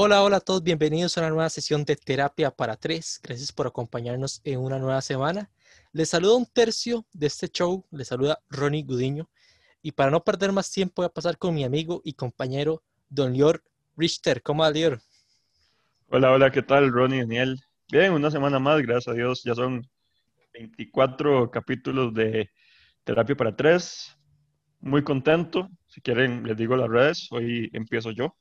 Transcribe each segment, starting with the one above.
Hola, hola a todos, bienvenidos a una nueva sesión de Terapia para Tres. Gracias por acompañarnos en una nueva semana. Les saluda un tercio de este show, les saluda Ronnie Gudiño. Y para no perder más tiempo, voy a pasar con mi amigo y compañero Don Lior Richter. ¿Cómo va, Lior? Hola, hola, ¿qué tal, Ronnie, Daniel? Bien, una semana más, gracias a Dios. Ya son 24 capítulos de Terapia para Tres. Muy contento. Si quieren, les digo las redes. Hoy empiezo yo.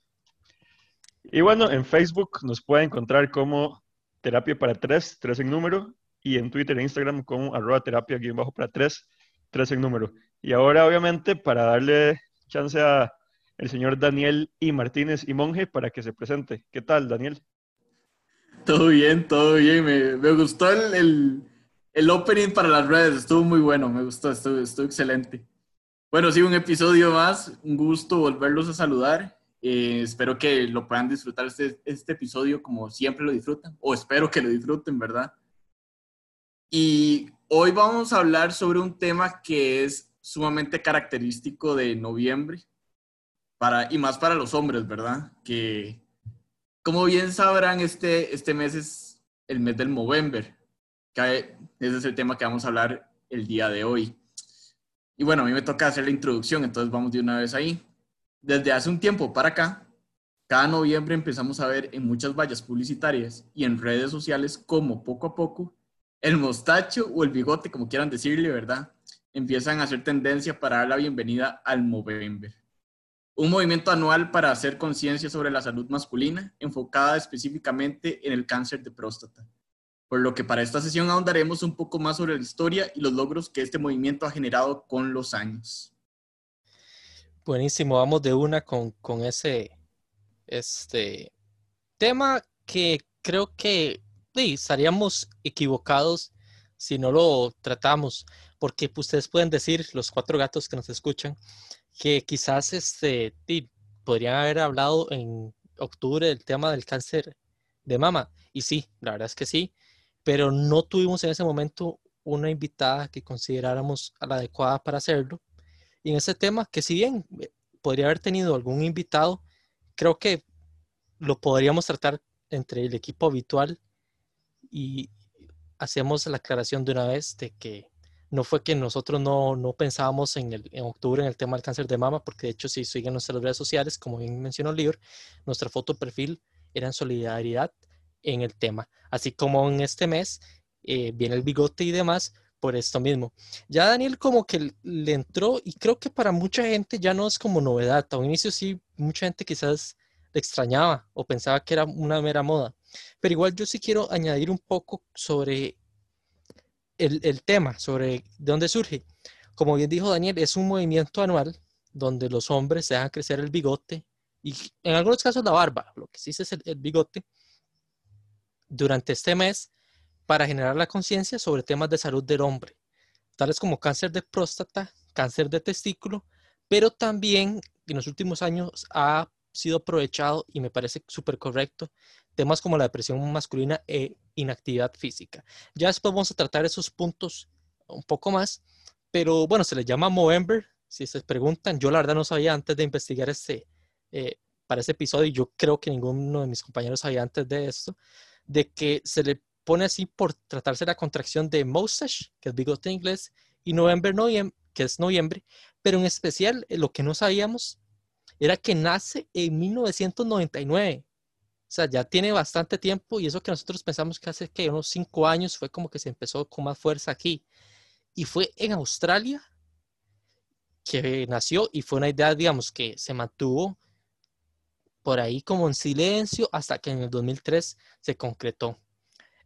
Y bueno, en Facebook nos pueden encontrar como Terapia para Tres, tres en número, y en Twitter e Instagram como arroba terapia guion bajo para tres, tres en número. Y ahora, obviamente, para darle chance a el señor Daniel y Martínez y Monje para que se presente. ¿Qué tal, Daniel? Todo bien, todo bien. Me, gustó el, el, el, opening para las redes. Estuvo muy bueno, me gustó, estuvo, estuvo excelente. Bueno, sí, un episodio más. Un gusto volverlos a saludar. Eh, espero que lo puedan disfrutar este, este episodio como siempre lo disfrutan, o espero que lo disfruten, ¿verdad? Y hoy vamos a hablar sobre un tema que es sumamente característico de noviembre, para, y más para los hombres, ¿verdad? Que, como bien sabrán, este, este mes es el mes del Movember, que ese es el tema que vamos a hablar el día de hoy. Y bueno, a mí me toca hacer la introducción, entonces vamos de una vez ahí desde hace un tiempo para acá, cada noviembre empezamos a ver en muchas vallas publicitarias y en redes sociales como poco a poco el mostacho o el bigote, como quieran decirle, ¿verdad? Empiezan a hacer tendencia para dar la bienvenida al Movember. Un movimiento anual para hacer conciencia sobre la salud masculina, enfocada específicamente en el cáncer de próstata. Por lo que para esta sesión ahondaremos un poco más sobre la historia y los logros que este movimiento ha generado con los años. Buenísimo, vamos de una con, con ese este, tema que creo que sí, estaríamos equivocados si no lo tratamos, porque pues, ustedes pueden decir, los cuatro gatos que nos escuchan, que quizás este, sí, podrían haber hablado en octubre del tema del cáncer de mama. Y sí, la verdad es que sí, pero no tuvimos en ese momento una invitada que consideráramos la adecuada para hacerlo. En ese tema, que si bien eh, podría haber tenido algún invitado, creo que lo podríamos tratar entre el equipo habitual y hacemos la aclaración de una vez de que no fue que nosotros no, no pensábamos en, el, en octubre en el tema del cáncer de mama, porque de hecho si siguen nuestras redes sociales, como bien mencionó Lior, nuestra foto perfil era en solidaridad en el tema. Así como en este mes eh, viene el bigote y demás, por esto mismo. Ya Daniel como que le entró y creo que para mucha gente ya no es como novedad. A un inicio sí, mucha gente quizás le extrañaba o pensaba que era una mera moda. Pero igual yo sí quiero añadir un poco sobre el, el tema, sobre de dónde surge. Como bien dijo Daniel, es un movimiento anual donde los hombres se dejan crecer el bigote y en algunos casos la barba, lo que sí es el, el bigote. Durante este mes para generar la conciencia sobre temas de salud del hombre, tales como cáncer de próstata, cáncer de testículo, pero también en los últimos años ha sido aprovechado y me parece súper correcto temas como la depresión masculina e inactividad física. Ya después vamos a tratar esos puntos un poco más, pero bueno, se les llama Movember, si se preguntan, yo la verdad no sabía antes de investigar este, eh, para este episodio, y yo creo que ninguno de mis compañeros sabía antes de esto, de que se le pone así por tratarse la contracción de mustache, que es bigote en inglés, y November, noviembre, que es noviembre, pero en especial eh, lo que no sabíamos era que nace en 1999. O sea, ya tiene bastante tiempo y eso que nosotros pensamos que hace que unos cinco años fue como que se empezó con más fuerza aquí. Y fue en Australia que nació y fue una idea, digamos, que se mantuvo por ahí como en silencio hasta que en el 2003 se concretó.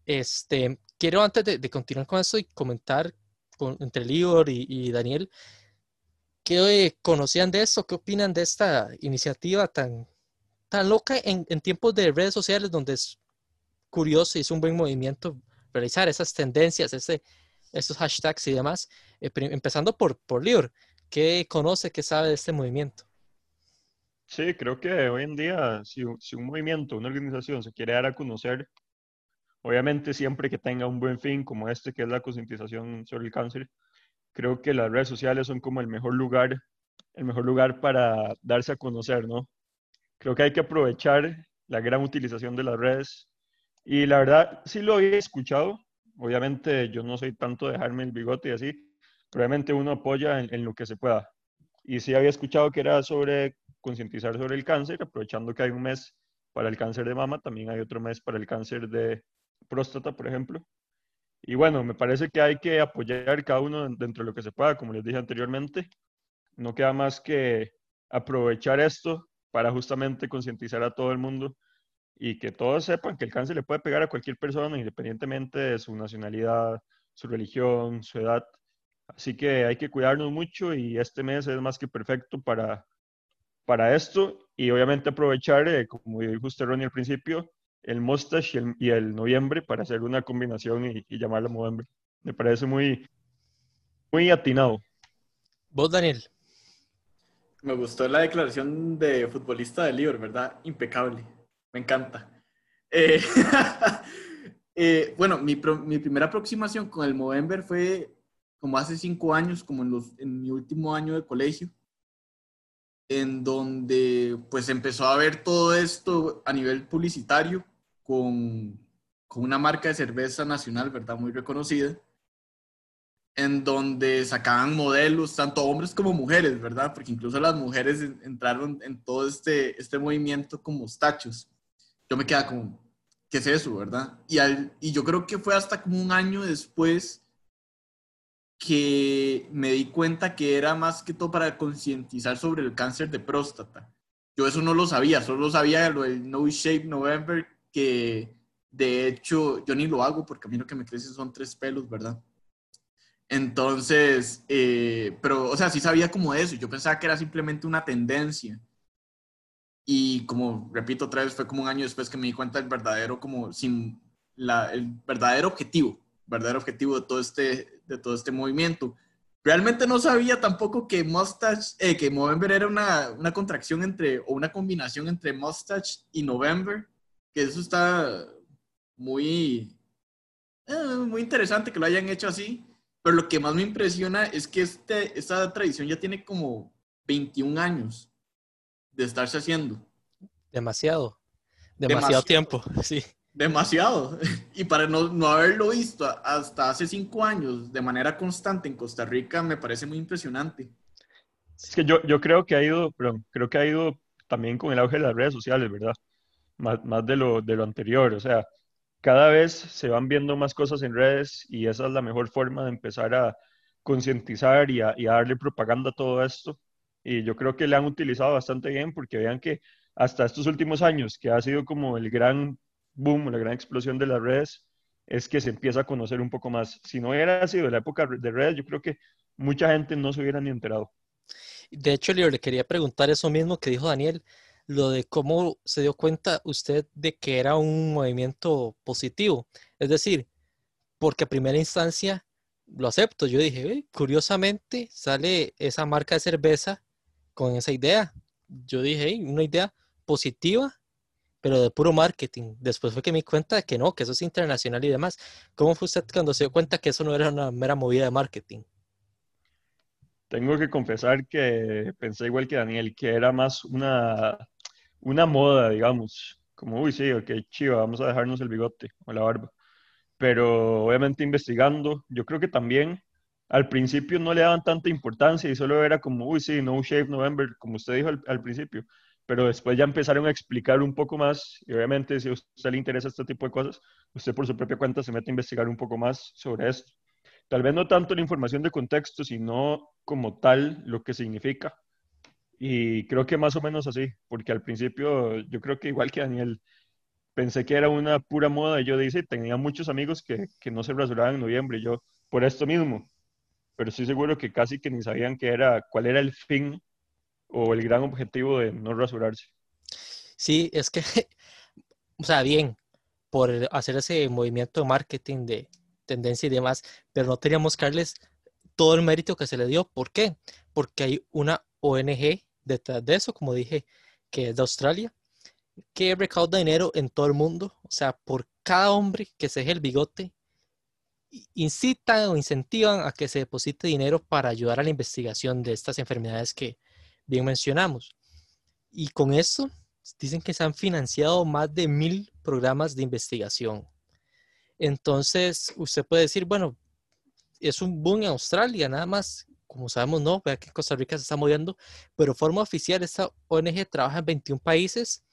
Este, quiero antes de, continuar con eso y comentar con, entre Lior y, Daniel, ¿qué conocían de esto? ¿Qué opinan de esta iniciativa tan, tan loca en, tiempos de redes sociales donde es curioso y es un buen movimiento realizar esas tendencias, ese, esos hashtags y demás? Eh, empezando por, por Lior, ¿qué conoce, qué sabe de este movimiento? Sí, creo que hoy en día, si, un movimiento, una organización se quiere dar a conocer, Obviamente siempre que tenga un buen fin como este, que es la concientización sobre el cáncer, creo que las redes sociales son como el mejor lugar, el mejor lugar para darse a conocer, ¿no? Creo que hay que aprovechar la gran utilización de las redes. Y la verdad, sí lo había escuchado. Obviamente yo no soy tanto de dejarme el bigote y así. Probablemente uno apoya en, en lo que se pueda. Y sí había escuchado que era sobre concientizar sobre el cáncer, aprovechando que hay un mes para el cáncer de mama, también hay otro mes para el cáncer de próstata, por ejemplo. Y bueno, me parece que hay que apoyar cada uno dentro de lo que se pueda, como les dije anteriormente. No queda más que aprovechar esto para justamente concientizar a todo el mundo y que todos sepan que el cáncer le puede pegar a cualquier persona, independientemente de su nacionalidad, su religión, su edad. Así que hay que cuidarnos mucho y este mes es más que perfecto para, para esto y obviamente aprovechar, eh, como dijo usted Ronnie al principio, el mustache y el, y el noviembre para hacer una combinación y, y llamarlo noviembre. Me parece muy, muy atinado. Vos, Daniel. Me gustó la declaración de futbolista de Liver, ¿verdad? Impecable. Me encanta. Eh, eh, bueno, mi, pro, mi, primera aproximación con el Movember fue como hace cinco años, como en, los, en mi último año de colegio en donde pues empezó a ver todo esto a nivel publicitario con, con, una marca de cerveza nacional, ¿verdad? Muy reconocida, en donde sacaban modelos, tanto hombres como mujeres, ¿verdad? Porque incluso las mujeres entraron en todo este, este movimiento con mostachos. Yo me quedaba como, ¿qué es eso, verdad? Y, al, y yo creo que fue hasta como un año después que me di cuenta que era más que todo para concientizar sobre el cáncer de próstata. Yo eso no lo sabía, solo sabía lo del No Shape November, que de hecho yo ni lo hago porque a mí lo que me crece son tres pelos, ¿verdad? Entonces, eh, pero, o sea, sí sabía como eso. Yo pensaba que era simplemente una tendencia. Y como, repito otra vez, fue como un año después que me di cuenta del verdadero, como, sin la, el verdadero objetivo verdadero objetivo de todo este, de todo este movimiento. Realmente no sabía tampoco que Mustache, eh, que Movember era una, una, contracción entre, o una combinación entre Mustache y November, que eso está muy, eh, muy interesante que lo hayan hecho así. Pero lo que más me impresiona es que este, esta tradición ya tiene como 21 años de estarse haciendo. Demasiado. Demasiado, Demasiado. tiempo, sí. Demasiado. Y para no, no, haberlo visto hasta hace cinco años de manera constante en Costa Rica me parece muy impresionante. Es que yo, yo creo que ha ido, perdón, creo que ha ido también con el auge de las redes sociales, ¿verdad? Más, más de, lo, de lo anterior. O sea, cada vez se van viendo más cosas en redes y esa es la mejor forma de empezar a concientizar y a, y a darle propaganda a todo esto. Y yo creo que le han utilizado bastante bien porque vean que hasta estos últimos años, que ha sido como el gran boom, la gran explosión de las redes, es que se empieza a conocer un poco más. Si no hubiera sido la época de redes, yo creo que mucha gente no se hubiera ni enterado. De hecho, Leo, le quería preguntar eso mismo que dijo Daniel, lo de cómo se dio cuenta usted de que era un movimiento positivo. Es decir, porque a primera instancia lo acepto. Yo dije, curiosamente sale esa marca de cerveza con esa idea. Yo dije, una idea positiva pero de puro marketing. Después fue que me di cuenta de que no, que eso es internacional y demás. ¿Cómo fue usted cuando se dio cuenta que eso no era una mera movida de marketing? Tengo que confesar que pensé igual que Daniel, que era más una, una moda, digamos. Como, uy, sí, ok, chiva, vamos a dejarnos el bigote o la barba. Pero obviamente investigando, yo creo que también al principio no le daban tanta importancia y solo era como, uy, sí, no shave November, como usted dijo al, al principio pero después ya empezaron a explicar un poco más y obviamente si a usted le interesa este tipo de cosas, usted por su propia cuenta se mete a investigar un poco más sobre esto. Tal vez no tanto la información de contexto, sino como tal lo que significa. Y creo que más o menos así, porque al principio yo creo que igual que Daniel, pensé que era una pura moda y yo dice, tenía muchos amigos que, que no se rasuraban en noviembre, y yo por esto mismo, pero estoy seguro que casi que ni sabían que era, cuál era el fin o el gran objetivo de no rasurarse. Sí, es que, o sea, bien, por hacer ese movimiento de marketing de tendencia y demás, pero no teníamos que darles todo el mérito que se le dio. ¿Por qué? Porque hay una ONG detrás de eso, como dije, que es de Australia, que recauda dinero en todo el mundo. O sea, por cada hombre que se deje el bigote, incitan o incentivan a que se deposite dinero para ayudar a la investigación de estas enfermedades que, bien mencionamos. Y con eso dicen que se han financiado más de mil programas de investigación. Entonces, usted puede decir, bueno, es un boom en Australia, nada más. Como sabemos, no, vea que Costa Rica se está moviendo, pero forma oficial, esta ONG trabaja en 21 países,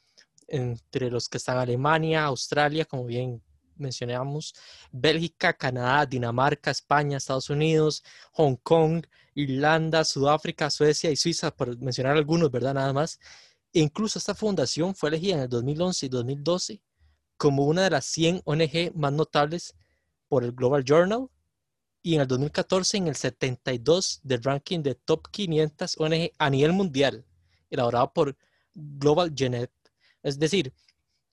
entre los que están Alemania, Australia, como bien mencionamos, Bélgica, Canadá, Dinamarca, España, Estados Unidos, Hong Kong, Irlanda, Sudáfrica, Suecia y Suiza, por mencionar algunos, ¿verdad? Nada más. E incluso esta fundación fue elegida en el 2011 y 2012 como una de las 100 ONG más notables por el Global Journal y en el 2014 en el 72 del ranking de Top 500 ONG a nivel mundial, elaborado por Global Genet. Es decir,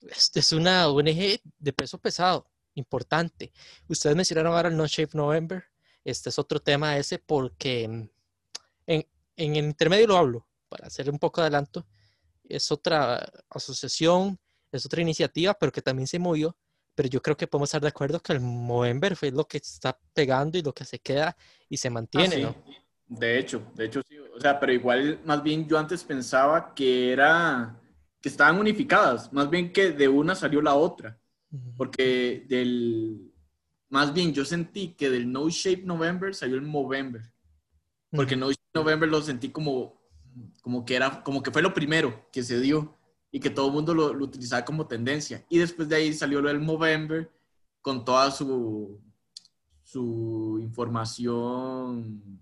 este es una ONG de peso pesado, importante. Ustedes mencionaron ahora el No Shape November. Este es otro tema ese porque mm, en, en el intermedio lo hablo, para hacer un poco de adelanto. Es otra asociación, es otra iniciativa, pero que también se movió. Pero yo creo que podemos estar de acuerdo que el Movember fue lo que está pegando y lo que se queda y se mantiene, ah, ¿no? De hecho, de hecho sí. O sea, pero igual, más bien yo antes pensaba que era que estaban unificadas, más bien que de una salió la otra, porque del, más bien yo sentí que del No Shape November salió el Movember, porque No Shape November lo sentí como, como que era, como que fue lo primero que se dio y que todo el mundo lo, lo utilizaba como tendencia, y después de ahí salió lo del Movember con toda su, su información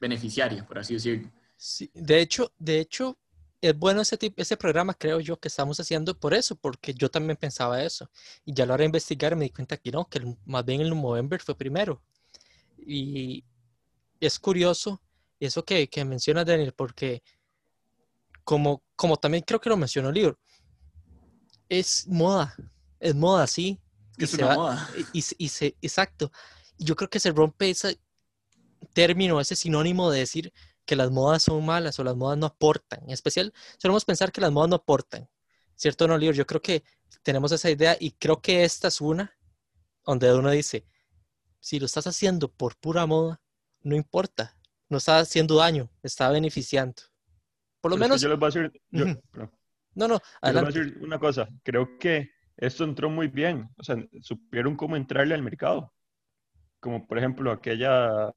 beneficiaria, por así decirlo. Sí, de hecho, de hecho, es bueno ese, tipo, ese programa, creo yo, que estamos haciendo por eso, porque yo también pensaba eso. Y ya hora de investigar me di cuenta que no, que más bien el Movember fue primero. Y es curioso eso que, que menciona Daniel, porque como, como también creo que lo mencionó el libro, es moda, es moda, sí. Es una moda. Y, y, se, exacto. Yo creo que se rompe ese término, ese sinónimo de decir que las modas son malas o las modas no aportan. En especial, solemos pensar que las modas no aportan. ¿Cierto no, Lior? Yo creo que tenemos esa idea y creo que esta es una donde uno dice, si lo estás haciendo por pura moda, no importa, no está haciendo daño, está beneficiando. Por lo menos... yo les voy a decir... no, no, adelante. Les voy a decir una cosa, creo que esto entró muy bien, o sea, supieron cómo entrarle al mercado. Como por ejemplo aquella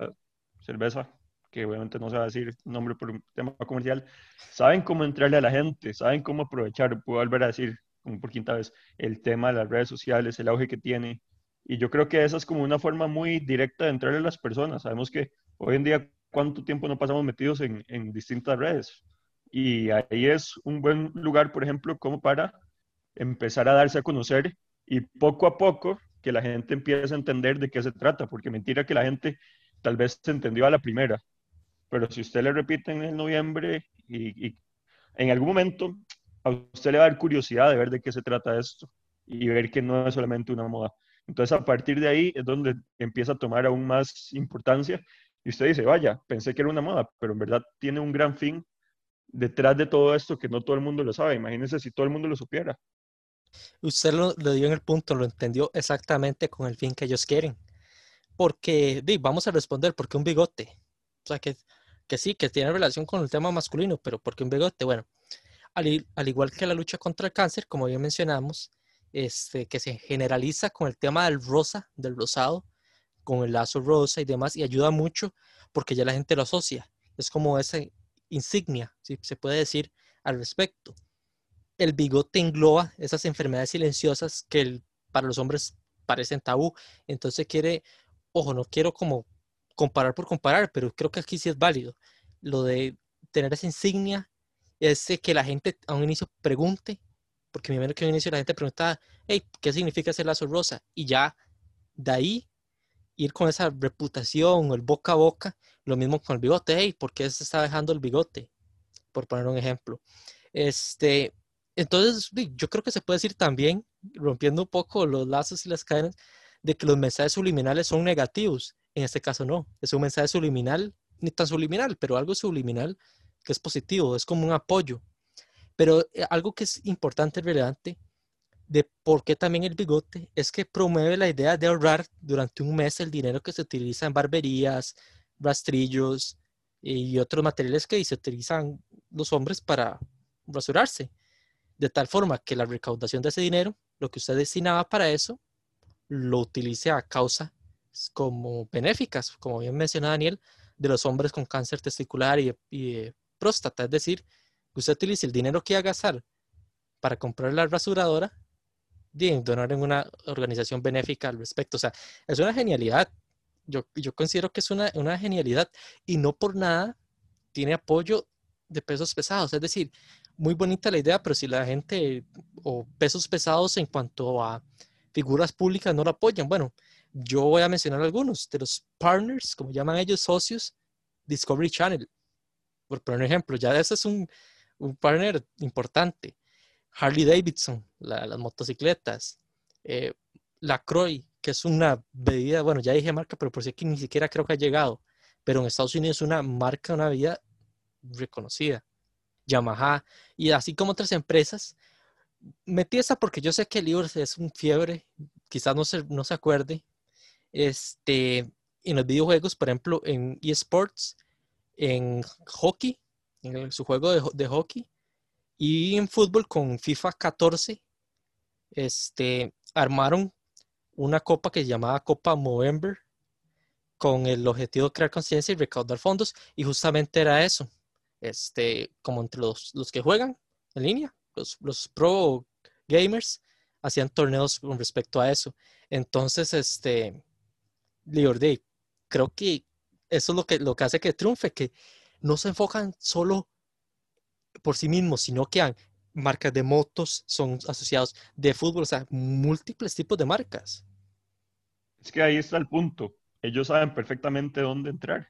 cerveza que obviamente no se va a decir nombre por un tema comercial, saben cómo entrarle a la gente, saben cómo aprovechar, puedo volver a decir, como por quinta vez, el tema de las redes sociales, el auge que tiene. Y yo creo que esa es como una forma muy directa de entrarle a las personas. Sabemos que hoy en día, ¿cuánto tiempo no pasamos metidos en, en distintas redes? Y ahí es un buen lugar, por ejemplo, como para empezar a darse a conocer y poco a poco que la gente empiece a entender de qué se trata, porque mentira que la gente tal vez se entendió a la primera, pero si usted le repite en el noviembre y, en algún momento a usted le va a dar curiosidad de ver de qué se trata esto y ver que no es solamente una moda. Entonces a partir de ahí es donde empieza a tomar aún más importancia y usted dice, vaya, pensé que era una moda, pero en verdad tiene un gran fin detrás de todo esto que no todo el mundo lo sabe. Imagínense si todo el mundo lo supiera. Usted lo, dio en el punto, lo entendió exactamente con el fin que ellos quieren. Porque, vamos a responder, ¿por qué un bigote? O sea, que que sí, que tiene relación con el tema masculino, pero porque un bigote, bueno, al, igual que la lucha contra el cáncer, como ya mencionamos, este, que se generaliza con el tema del rosa, del rosado, con el lazo rosa y demás, y ayuda mucho porque ya la gente lo asocia. Es como esa insignia, si se puede decir al respecto. El bigote engloba esas enfermedades silenciosas que para los hombres parecen tabú. Entonces quiere, ojo, no quiero como comparar por comparar, pero creo que aquí sí es válido. Lo de tener esa insignia es que la gente a un inicio pregunte, porque me imagino que a un inicio la gente preguntaba, hey, ¿qué significa ese lazo rosa? Y ya de ahí ir con esa reputación el boca a boca, lo mismo con el bigote, hey, ¿por qué se está dejando el bigote? Por poner un ejemplo. Este, entonces, yo creo que se puede decir también, rompiendo un poco los lazos y las cadenas, de que los mensajes subliminales son negativos en este caso no, es un mensaje subliminal, ni tan subliminal, pero algo subliminal que es positivo, es como un apoyo. Pero eh, algo que es importante, relevante, de por qué también el bigote, es que promueve la idea de ahorrar durante un mes el dinero que se utiliza en barberías, rastrillos y otros materiales que se utilizan los hombres para rasurarse. de tal forma que la recaudación de ese dinero, lo que usted destinaba para eso, lo utilice a causa como benéficas, como bien menciona Daniel, de los hombres con cáncer testicular y, y próstata. Es decir, que usted utilice el dinero que iba a gastar para comprar la rasuradora y donar en una organización benéfica al respecto. O sea, es una genialidad. Yo, yo considero que es una, una genialidad y no por nada tiene apoyo de pesos pesados. Es decir, muy bonita la idea, pero si la gente o pesos pesados en cuanto a figuras públicas no lo apoyan, bueno, yo voy a mencionar algunos de los partners, como llaman ellos, socios, Discovery Channel. Por poner un ejemplo, ya ese es un, un partner importante. Harley Davidson, las motocicletas. Eh, la Croy, que es una bebida, bueno, ya dije marca, pero por si aquí ni siquiera creo que ha llegado. Pero en Estados Unidos es una marca, una bebida reconocida. Yamaha y así como otras empresas. Metí esa porque yo sé que el libro es un fiebre, quizás no se, no se acuerde. Este, en los videojuegos, por ejemplo, en eSports, en hockey, en su juego de, de hockey, y en fútbol con FIFA 14, este, armaron una copa que se llamaba Copa Movember con el objetivo de crear conciencia y recaudar fondos y justamente era eso, este, como entre los, los que juegan en línea, los, los pro gamers, hacían torneos con respecto a eso. Entonces, este, Day, creo que eso es lo que, lo que hace que triunfe, que no se enfocan solo por sí mismos, sino que han marcas de motos son asociados de fútbol, o sea, múltiples tipos de marcas. Es que ahí está el punto. Ellos saben perfectamente dónde entrar,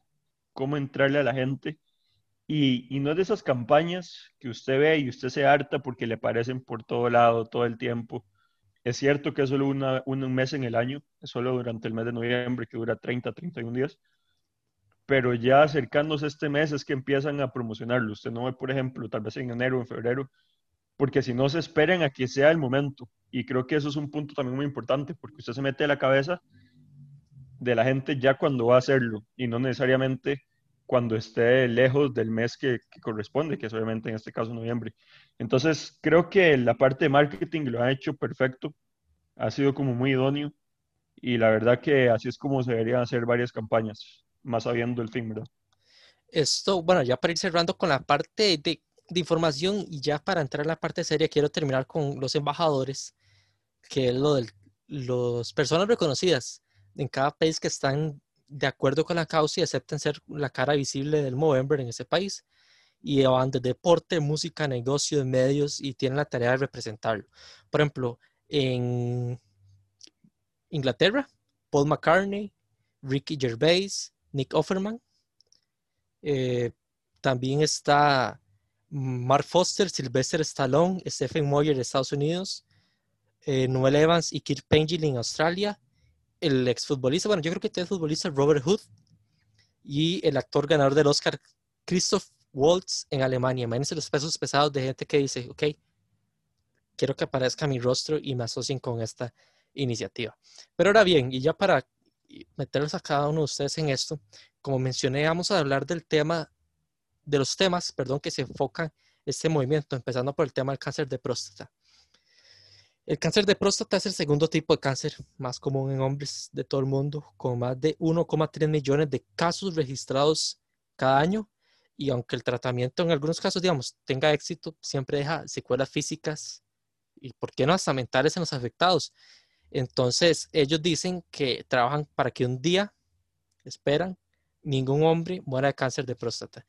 cómo entrarle a la gente. Y, y no es de esas campañas que usted ve y usted se harta porque le parecen por todo lado, todo el tiempo. Es cierto que es solo una, un mes en el año, es solo durante el mes de noviembre que dura 30, 31 días, pero ya acercándose este mes es que empiezan a promocionarlo. Usted no ve, por ejemplo, tal vez en enero o en febrero, porque si no se esperan a que sea el momento. Y creo que eso es un punto también muy importante, porque usted se mete a la cabeza de la gente ya cuando va a hacerlo y no necesariamente cuando esté lejos del mes que, corresponde, que es obviamente en este caso noviembre. Entonces, creo que la parte de marketing lo ha hecho perfecto, ha sido como muy idóneo y la verdad que así es como se deberían hacer varias campañas más sabiendo el fin, ¿verdad? Esto, bueno, ya para ir cerrando con la parte de, información y ya para entrar en la parte seria, quiero terminar con los embajadores, que es lo de las personas reconocidas en cada país que están de acuerdo con la causa y aceptan ser la cara visible del Movember en ese país. Y van de deporte, música, negocio, medios y tienen la tarea de representarlo. Por ejemplo, en Inglaterra, Paul McCartney, Ricky Gervais, Nick Offerman. Eh, también está Mark Foster, Sylvester Stallone, Stephen Moyer de Estados Unidos, eh, Noel Evans y Kirk Pengil en Australia, el exfutbolista, bueno, yo creo que es futbolista Robert Hood y el actor ganador del Oscar Christoph Waltz en Alemania. Imagínense los pesos pesados de gente que dice, ok, quiero que aparezca mi rostro y me asocien con esta iniciativa. Pero ahora bien, y ya para meterlos a cada uno de ustedes en esto. Como mencioné, vamos a hablar del tema, de los temas, perdón, que se enfocan este movimiento, empezando por el tema del cáncer de próstata. El cáncer de próstata es el segundo tipo de cáncer más común en hombres de todo el mundo, con más de 1,3 millones de casos registrados cada año. Y aunque el tratamiento en algunos casos, digamos, tenga éxito, siempre deja secuelas físicas y, ¿por qué no, hasta mentales en los afectados. Entonces, ellos dicen que trabajan para que un día, esperan, ningún hombre muera de cáncer de próstata.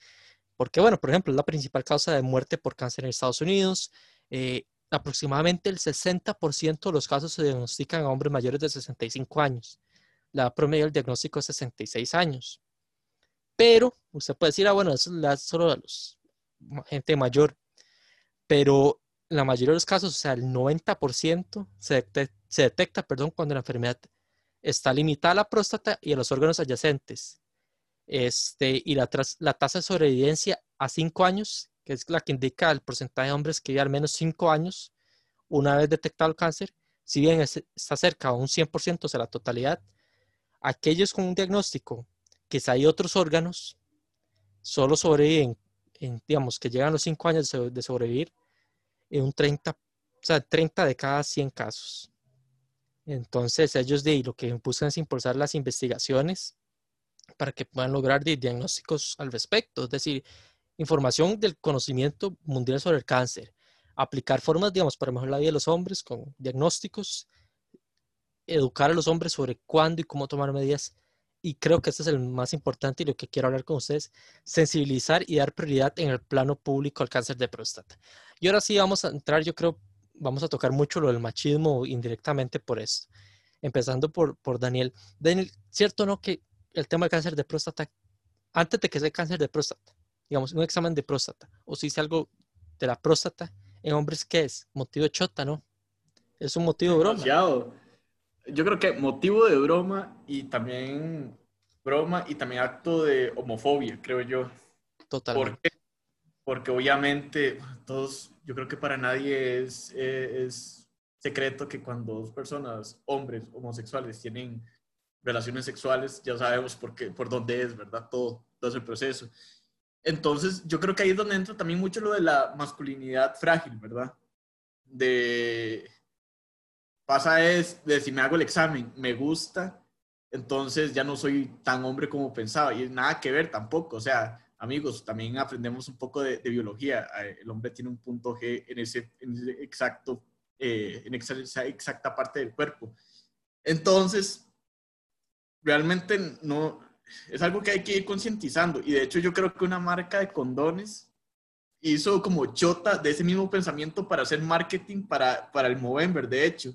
Porque, bueno, por ejemplo, es la principal causa de muerte por cáncer en Estados Unidos. Eh, aproximadamente el 60% de los casos se diagnostican a hombres mayores de 65 años. La promedio del diagnóstico es 66 años. Pero usted puede decir, ah, bueno, eso es solo de los gente mayor. Pero la mayoría de los casos, o sea, el 90% se detecta, se detecta perdón, cuando la enfermedad está limitada a la próstata y a los órganos adyacentes. Este, y la, la tasa de sobrevivencia a 5 años, que es la que indica el porcentaje de hombres que viven al menos 5 años una vez detectado el cáncer, si bien está cerca a un 100% de la totalidad, aquellos con un diagnóstico que si hay otros órganos, solo sobreviven, en, digamos, que llegan los 5 años de sobrevivir en un 30, o sea, 30 de cada 100 casos. Entonces, ellos de lo que buscan es impulsar las investigaciones para que puedan lograr diagnósticos al respecto, es decir, información del conocimiento mundial sobre el cáncer, aplicar formas, digamos, para mejorar la vida de los hombres con diagnósticos, educar a los hombres sobre cuándo y cómo tomar medidas. Y creo que este es el más importante y lo que quiero hablar con ustedes, sensibilizar y dar prioridad en el plano público al cáncer de próstata. Y ahora sí vamos a entrar, yo creo, vamos a tocar mucho lo del machismo indirectamente por esto. Empezando por, por Daniel. Daniel, ¿cierto no que el tema del cáncer de próstata, antes de que sea cáncer de próstata, digamos, un examen de próstata, o si es algo de la próstata, en hombres, ¿qué es? Motivo de chota, ¿no? Es un motivo de broma. Yo creo que motivo de broma y también broma y también acto de homofobia, creo yo. Totalmente. Porque obviamente todos, yo creo que para nadie es, eh, es secreto que cuando dos personas, hombres homosexuales, tienen relaciones sexuales, ya sabemos por, qué, por dónde es, ¿verdad? Todo, todo ese proceso. Entonces, yo creo que ahí es donde entra también mucho lo de la masculinidad frágil, ¿verdad? De, pasa es, de si me hago el examen, me gusta, entonces ya no soy tan hombre como pensaba y nada que ver tampoco, o sea, amigos, también aprendemos un poco de, biología, eh, el hombre tiene un punto G en ese, exacto, eh, en esa exacta parte del cuerpo. Entonces, realmente no, es algo que hay que ir concientizando. Y de hecho yo creo que una marca de condones hizo como chota de ese mismo pensamiento para hacer marketing para, para el Movember, de hecho.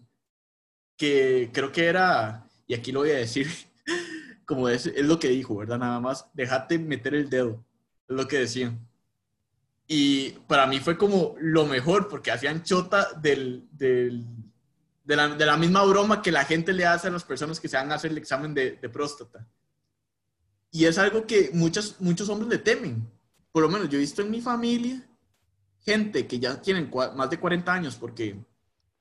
Que creo que era, y aquí lo voy a decir, como es, es lo que dijo, ¿verdad? Nada más, déjate meter el dedo, lo que decían. Y para mí fue como lo mejor, porque hacían chota de, la, misma broma que la gente le hace a las personas que se van a hacer el examen de, próstata. Y es algo que muchos, muchos hombres le temen. Por lo menos yo he visto en mi familia gente que ya tienen más de 40 años, porque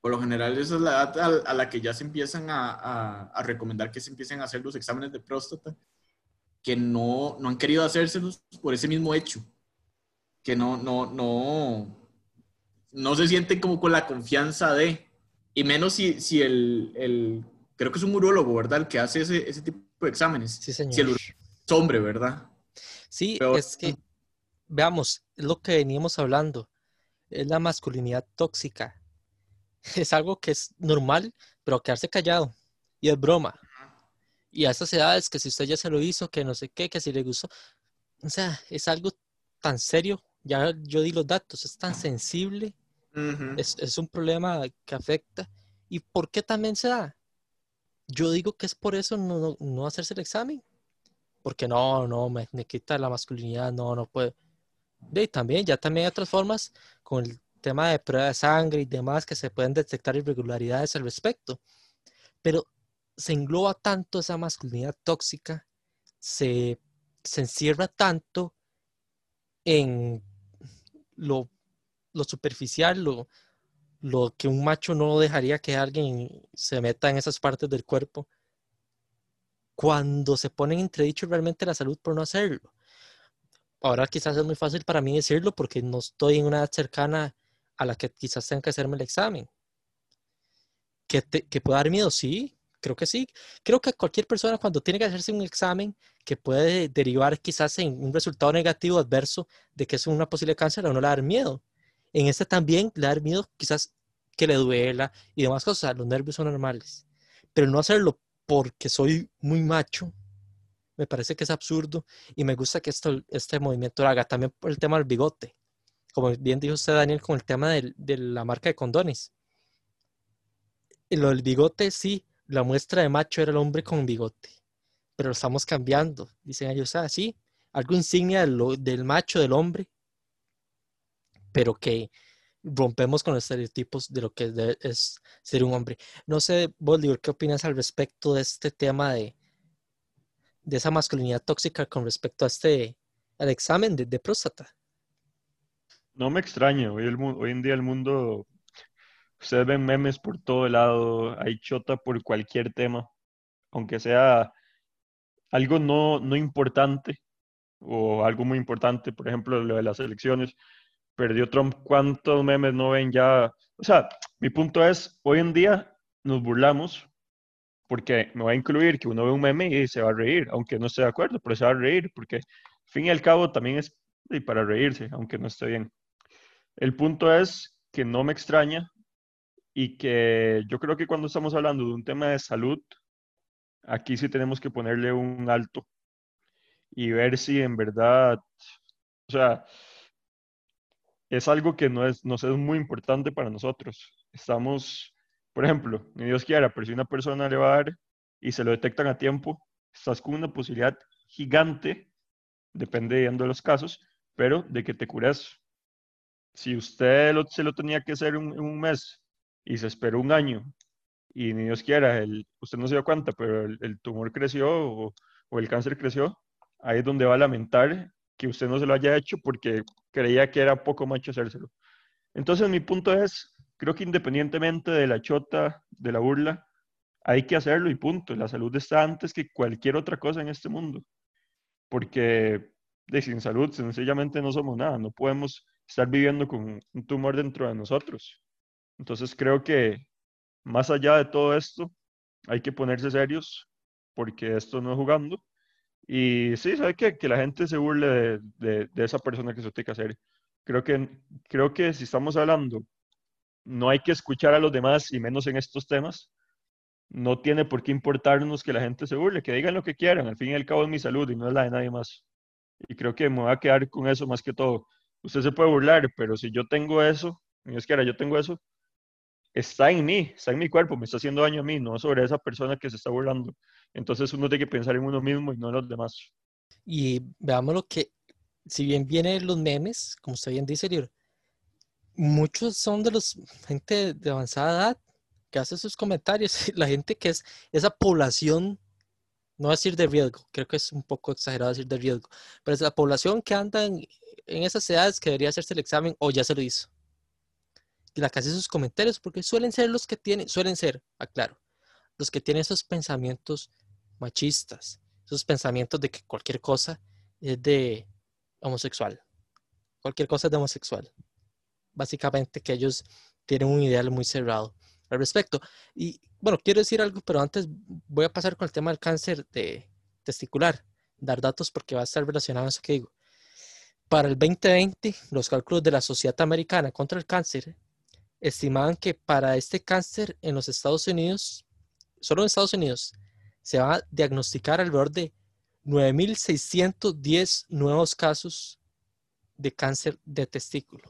por lo general esa es la edad a, la que ya se empiezan a, recomendar que se empiecen a hacer los exámenes de próstata, que no, no han querido hacérselos por ese mismo hecho, que no, no, no, no se sienten como con la confianza de, y menos si, si el, el creo que es un urólogo, ¿verdad? El que hace ese, ese tipo de exámenes. Sí, señor. Si el hombre, ¿verdad? Sí, es que, veamos, es lo que veníamos hablando, es la masculinidad tóxica. Es algo que es normal, pero quedarse callado. Y es broma. Y a esas edades, que si usted ya se lo hizo, que no sé qué, que si le gustó. O sea, es algo tan serio. Ya yo di los datos, es tan sensible. es, es, un problema que afecta. ¿Y por qué también se da? Yo digo que es por eso no, no, no hacerse el examen porque no, no, me, quita la masculinidad, no, no puede. Y también, ya también hay otras formas con el tema de prueba de sangre y demás que se pueden detectar irregularidades al respecto. Pero se engloba tanto esa masculinidad tóxica, se, se encierra tanto en lo, lo superficial, lo, lo que un macho no dejaría que alguien se meta en esas partes del cuerpo cuando se pone en entredicho realmente la salud por no hacerlo. Ahora quizás es muy fácil para mí decirlo porque no estoy en una edad cercana a la que quizás tenga que hacerme el examen. ¿Que, te, que puede dar miedo? Sí, creo que sí. Creo que cualquier persona cuando tiene que hacerse un examen que puede derivar quizás en un resultado negativo adverso de que es una posible cáncer, a no le dar miedo. En este también le dar miedo quizás que le duela y demás cosas. Los nervios son normales. Pero no hacerlo porque soy muy macho, me parece que es absurdo y me gusta que esto, este movimiento lo haga. También por el tema del bigote, como bien dijo usted, Daniel, con el tema de, de la marca de condones. Lo del bigote, sí, la muestra de macho era el hombre con bigote, pero lo estamos cambiando. Dicen ellos, ah, sí, algo insignia del macho, del hombre, pero que rompemos con los estereotipos de lo que es, ser un hombre. No sé, Bolívar, ¿qué opinas al respecto de este tema de, de esa masculinidad tóxica con respecto a este al examen de, próstata? No me extraña, hoy, hoy en día el mundo, ustedes ven memes por todo lado, hay chota por cualquier tema, aunque sea algo no, no importante o algo muy importante, por ejemplo, lo de las elecciones, perdió Trump, ¿cuántos memes no ven ya? O sea, mi punto es, hoy en día nos burlamos porque me va a incluir que uno ve un meme y se va a reír, aunque no esté de acuerdo, pero se va a reír, porque al fin y al cabo también es para reírse, aunque no esté bien. El punto es que no me extraña y que yo creo que cuando estamos hablando de un tema de salud, aquí sí tenemos que ponerle un alto y ver si en verdad, o sea, es algo que no es, nos es muy importante para nosotros. Estamos, por ejemplo, ni Dios quiera, pero si una persona le va a dar y se lo detectan a tiempo, estás con una posibilidad gigante, dependiendo de los casos, pero de que te cures. Si usted se lo tenía que hacer en un mes y se esperó un año y ni Dios quiera, el, usted no se dio cuenta, pero el, tumor creció o, o, el cáncer creció, ahí es donde va a lamentar que usted no se lo haya hecho porque creía que era poco macho hacérselo. Entonces mi punto es, creo que independientemente de la chota, de la burla, hay que hacerlo y punto. La salud está antes que cualquier otra cosa en este mundo. Porque de sin salud sencillamente no somos nada, no podemos estar viviendo con un tumor dentro de nosotros. Entonces creo que más allá de todo esto, hay que ponerse serios porque esto no es jugando y sí, ¿sabe qué? Que la gente se burle de, de, esa persona que se tiene que hacer. Creo que, creo que si estamos hablando, no hay que escuchar a los demás y menos en estos temas. No tiene por qué importarnos que la gente se burle, que digan lo que quieran. Al fin y al cabo es mi salud y no es la de nadie más. Y creo que me voy a quedar con eso más que todo. Usted se puede burlar, pero si yo tengo eso, es que ahora yo tengo eso, está en mí, está en mi cuerpo, me está haciendo daño a mí, no sobre esa persona que se está burlando. Entonces uno tiene que pensar en uno mismo y no en los demás. Y veamos lo que, si bien vienen los memes, como usted bien dice, muchos son de los gente de avanzada edad que hace sus comentarios, la gente que es esa población, no decir de riesgo, creo que es un poco exagerado decir de riesgo, pero es la población que anda en, en esas edades que debería hacerse el examen o ya se lo hizo la que hace sus comentarios, porque suelen ser los que tienen, suelen ser, aclaro, los que tienen esos pensamientos machistas, esos pensamientos de que cualquier cosa es de homosexual, cualquier cosa es de homosexual. Básicamente que ellos tienen un ideal muy cerrado al respecto. Y bueno, quiero decir algo, pero antes voy a pasar con el tema del cáncer de testicular, dar datos porque va a estar relacionado a eso que digo. Para el 2020, los cálculos de la Sociedad Americana contra el Cáncer estimaban que para este cáncer en los Estados Unidos, solo en Estados Unidos, se va a diagnosticar alrededor de 9.610 nuevos casos de cáncer de testículo.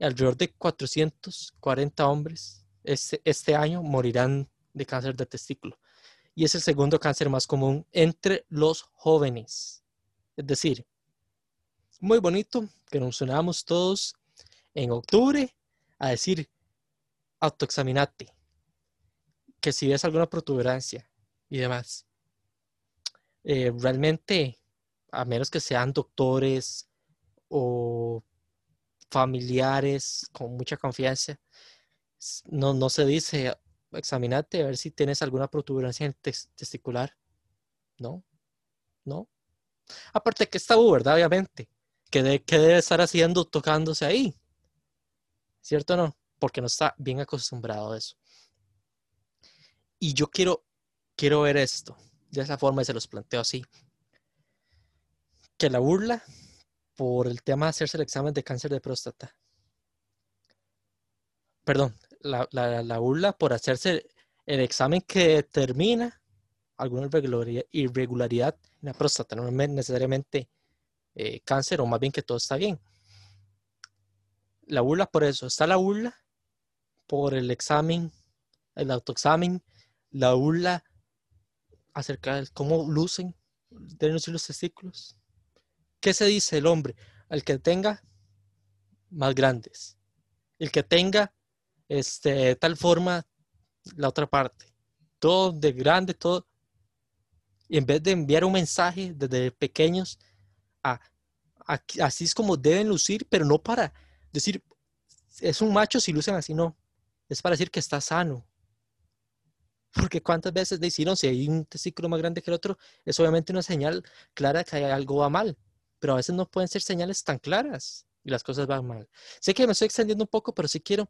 Alrededor de 440 hombres este, este año morirán de cáncer de testículo. Y es el segundo cáncer más común entre los jóvenes. Es decir, muy bonito que nos unamos todos en octubre a decir, autoexaminate, que si ves alguna protuberancia y demás, eh, realmente, a menos que sean doctores o familiares con mucha confianza, no, no se dice examinate a ver si tienes alguna protuberancia testicular. No, no. Aparte que está ¿verdad? Obviamente. ¿Qué, debe estar haciendo tocándose ahí? ¿Cierto o no? Porque no está bien acostumbrado a eso. Y yo quiero, quiero ver esto de esa forma se los planteo así. Que la burla por el tema de hacerse el examen de cáncer de próstata. Perdón, la, la, burla por hacerse el examen que determina alguna irregularidad en la próstata, no necesariamente eh, cáncer o más bien que todo está bien. La burla por eso. Está la burla por el examen, el autoexamen, la burla acerca de cómo lucen, deben lucir los testículos. ¿Qué se dice el hombre? El que tenga más grandes. El que tenga este, de tal forma la otra parte. Todo de grande, todo. Y en vez de enviar un mensaje desde pequeños a, así es como deben lucir, pero no para decir, es un macho si lucen así, no es para decir que está sano. Porque cuántas veces decimos, si hay un testículo más grande que el otro, es obviamente una señal clara que algo va mal. Pero a veces no pueden ser señales tan claras. y las cosas van mal. Sé que me estoy extendiendo un poco, pero sí quiero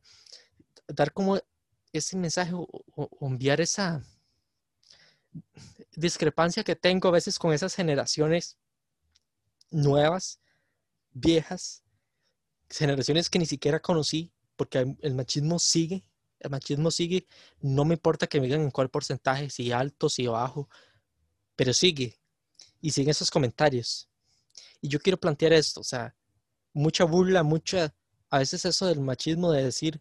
dar como ese mensaje o enviar esa discrepancia que tengo a veces con esas generaciones nuevas, viejas, generaciones que ni siquiera conocí, porque el machismo sigue, el machismo sigue, no me importa que me digan en cuál porcentaje, si alto, si bajo, pero sigue, y siguen esos comentarios. Y yo quiero plantear esto, o sea, mucha burla, mucha, a veces eso del machismo de decir,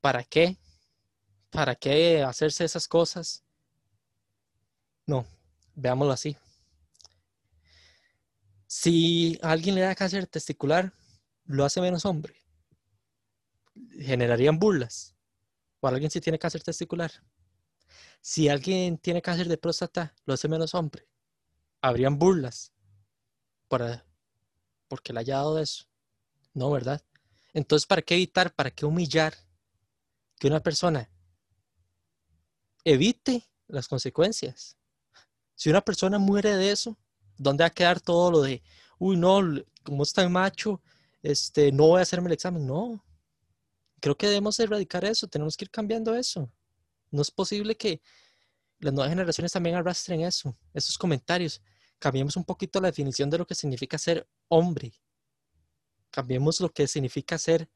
¿para qué? ¿Para qué hacerse esas cosas? No, veámoslo así. Si a alguien le da cáncer testicular, lo hace menos hombre. Generarían burlas. O alguien si tiene cáncer testicular. Si alguien tiene cáncer de próstata, lo hace menos hombre. Habrían burlas para, porque le haya dado eso. No, ¿verdad? Entonces, ¿para qué evitar, para qué humillar que una persona evite las consecuencias? Si una persona muere de eso, ¿dónde va a quedar todo lo de, uy, no, como está macho, este, no voy a hacerme el examen? No. Creo que debemos erradicar eso, tenemos que ir cambiando eso. No es posible que las nuevas generaciones también arrastren eso, esos comentarios. Cambiemos un poquito la definición de lo que significa ser hombre. Cambiemos lo que significa ser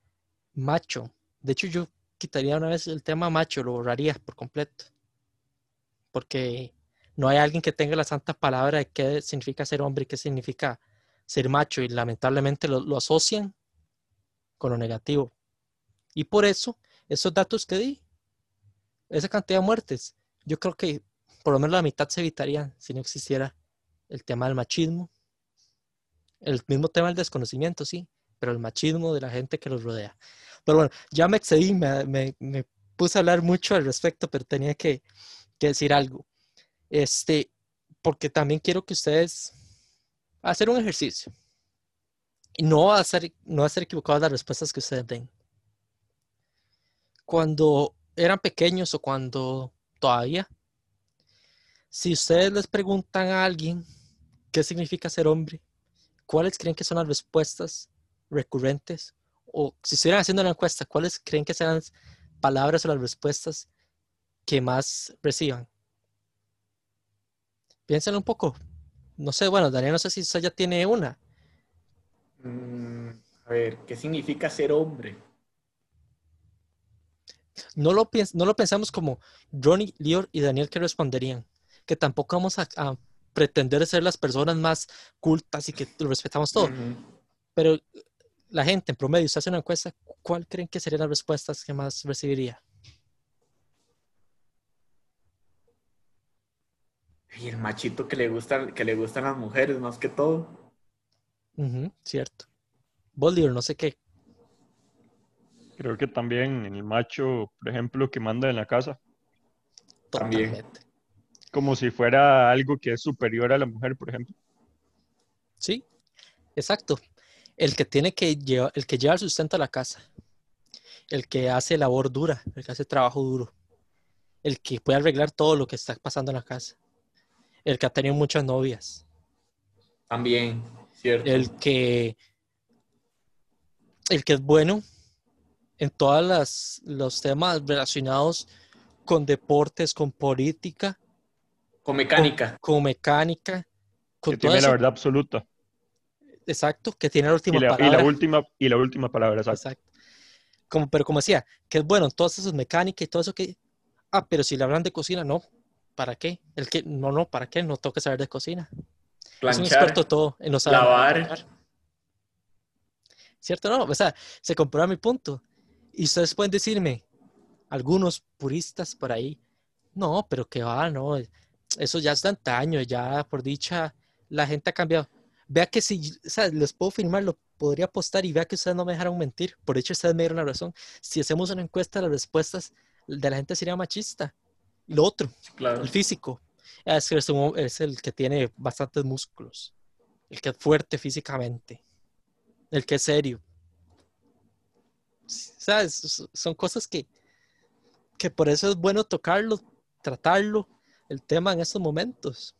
macho. De hecho, yo quitaría una vez el tema macho, lo borraría por completo. Porque no hay alguien que tenga la santa palabra de qué significa ser hombre y qué significa ser macho y lamentablemente lo, asocian con lo negativo. Y por eso, esos datos que di, esa cantidad de muertes, yo creo que por lo menos la mitad se evitarían si no existiera el tema del machismo. El mismo tema del desconocimiento, sí, pero el machismo de la gente que los rodea. Pero bueno, ya me excedí, me, puse a hablar mucho al respecto, pero tenía que decir algo. Este, porque también quiero que ustedes hacer un ejercicio. Y no a ser, no a ser equivocadas las respuestas que ustedes den. Cuando eran pequeños o cuando todavía, si ustedes les preguntan a alguien qué significa ser hombre, ¿cuáles creen que son las respuestas recurrentes? O si estuvieran haciendo una encuesta, ¿cuáles creen que serán las palabras o las respuestas que más reciban? Piénsenlo un poco. No sé, bueno, Daniel, no sé si usted ya tiene una. Mm, a ver, ¿qué significa ser hombre? No lo, no lo pensamos como Ronnie, Lior y Daniel que responderían. Que tampoco vamos a, pretender ser las personas más cultas y que lo respetamos todo. Pero la gente en promedio, usted hace una encuesta, ¿cuál creen que serían las respuestas que más recibiría? Y el machito que le, gusta, que le gustan las mujeres más que todo. cierto. Bolívar, no sé qué. Creo que también el macho, por ejemplo, que manda en la casa. También. Como si fuera algo que es superior a la mujer, por ejemplo. Sí, exacto. El que tiene que llevar, el que lleva el sustento a la casa. El que hace labor dura, el que hace trabajo duro. El que puede arreglar todo lo que está pasando en la casa el que ha tenido muchas novias. También, cierto. El que, el que es bueno en todos los temas relacionados con deportes, con política. Con mecánica. Con, mecánica. que tiene la verdad absoluta. Exacto, que tiene la última palabra. Y la última, y la última palabra, exacto. Como, pero como decía, que es bueno en todas esas mecánicas y todo eso que... Ah, pero si le hablan de cocina, no. ¿para qué? El que, no, no, ¿para qué? No tengo que saber de cocina. es un experto todo en no saber lavar. ¿Cierto? No, o sea, se comprueba mi punto. Y ustedes pueden decirme, algunos puristas por ahí, no, pero que va, no, eso ya es de antaño, ya por dicha, la gente ha cambiado. Vea que si, o sea, les puedo firmar, lo podría apostar y vea que ustedes no me dejaron mentir. Por hecho, ustedes me dieron la razón. Si hacemos una encuesta, las respuestas de la gente sería machista lo otro, el físico, es, es el que tiene bastantes músculos, el que es fuerte físicamente, el que es serio. ¿Sabes? Son cosas que, que por eso es bueno tocarlo, tratarlo, el tema en estos momentos.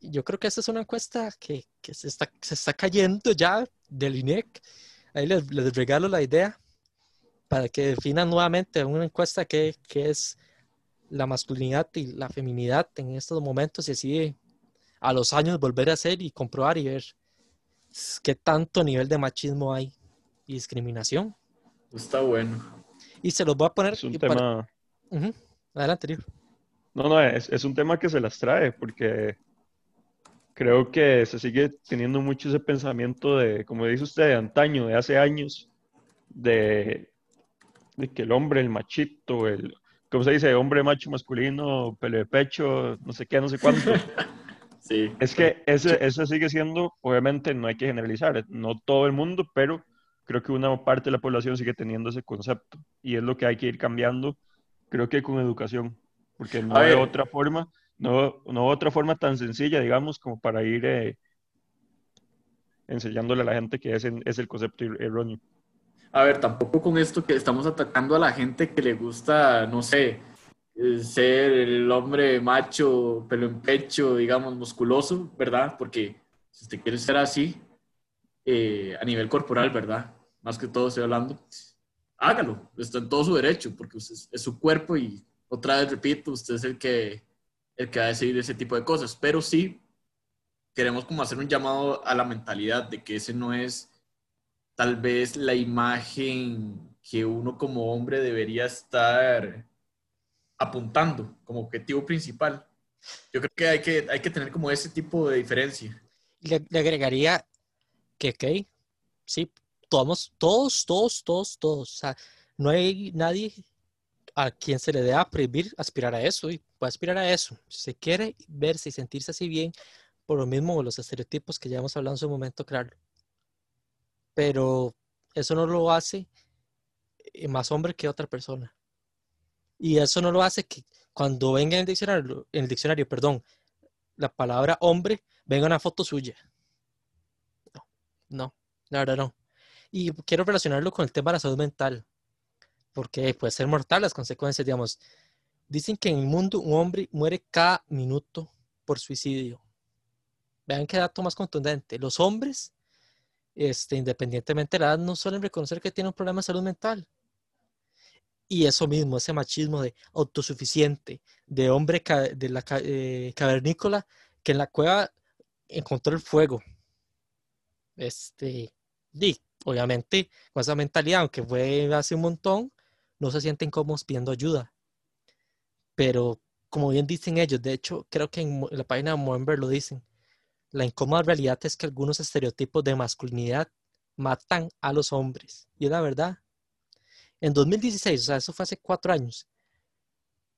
Yo creo que esta es una encuesta que, se, está, se está cayendo ya del INEC. Ahí les, les regalo la idea para que definan nuevamente en una encuesta qué, qué es la masculinidad y la feminidad en estos momentos y así a los años volver a hacer y comprobar y ver qué tanto nivel de machismo hay y discriminación. Está bueno. Y se los voy a poner. Es un y para- tema, Ujú. Adelante, Lior. no, no, es, es un tema que se las trae porque creo que se sigue teniendo mucho ese pensamiento de, como dice usted, de antaño, de hace años, de, de que el hombre, el machito, el, ¿cómo se dice? Hombre macho masculino, pelo de pecho, no sé qué, no sé cuánto. Sí. Es que ese, ese sigue siendo, obviamente no hay que generalizar, no todo el mundo, pero creo que una parte de la población sigue teniendo ese concepto y es lo que hay que ir cambiando, creo que con educación, porque no hay otra forma, no, no otra forma tan sencilla, digamos, como para ir eh, enseñándole a la gente que ese es el concepto er- erróneo. A ver, tampoco con esto que estamos atacando a la gente que le gusta, no sé, eh, ser el hombre macho, pelo en pecho, digamos, musculoso, ¿verdad? Porque si usted quiere ser así, eh, a nivel corporal, ¿verdad? Más que todo estoy hablando, hágalo, está en todo su derecho, porque es, su cuerpo y otra vez repito, usted es el que, el que va a decidir ese tipo de cosas, pero sí queremos como hacer un llamado a la mentalidad de que ese no es tal vez la imagen que uno como hombre debería estar apuntando como objetivo principal. Yo creo que hay que, hay que tener como ese tipo de diferencia. Le agregaría que, ok, sí, todos, todos, todos, todos, todos. O sea, no hay nadie a quien se le deba prohibir aspirar a eso y puede aspirar a eso. Si se quiere verse y sentirse así bien, por lo mismo los estereotipos que ya hemos hablado en su momento, claro. Pero eso no lo hace eh, más hombre que otra persona. Y eso no lo hace que cuando venga en el en el diccionario, perdón, la palabra hombre, venga una foto suya. No, la verdad no. Y quiero relacionarlo con el tema de la salud mental, porque puede ser mortal las consecuencias, digamos. Dicen que en el mundo un hombre muere cada minuto por suicidio. Vean qué dato más contundente. Los hombres, este, independientemente de la edad, no suelen reconocer que tienen un problema de salud mental. Y eso mismo, ese machismo de autosuficiente, de hombre de la eh, cavernícola que en la cueva encontró el fuego. Este, obviamente con esa mentalidad, aunque fue hace un montón, no se sienten cómodos pidiendo ayuda. Pero como bien dicen ellos, de hecho, creo que en, la página de Moember lo dicen, la incómoda realidad es que algunos estereotipos de masculinidad matan a los hombres. Y es la verdad. En 2016, o sea, eso fue hace cuatro años,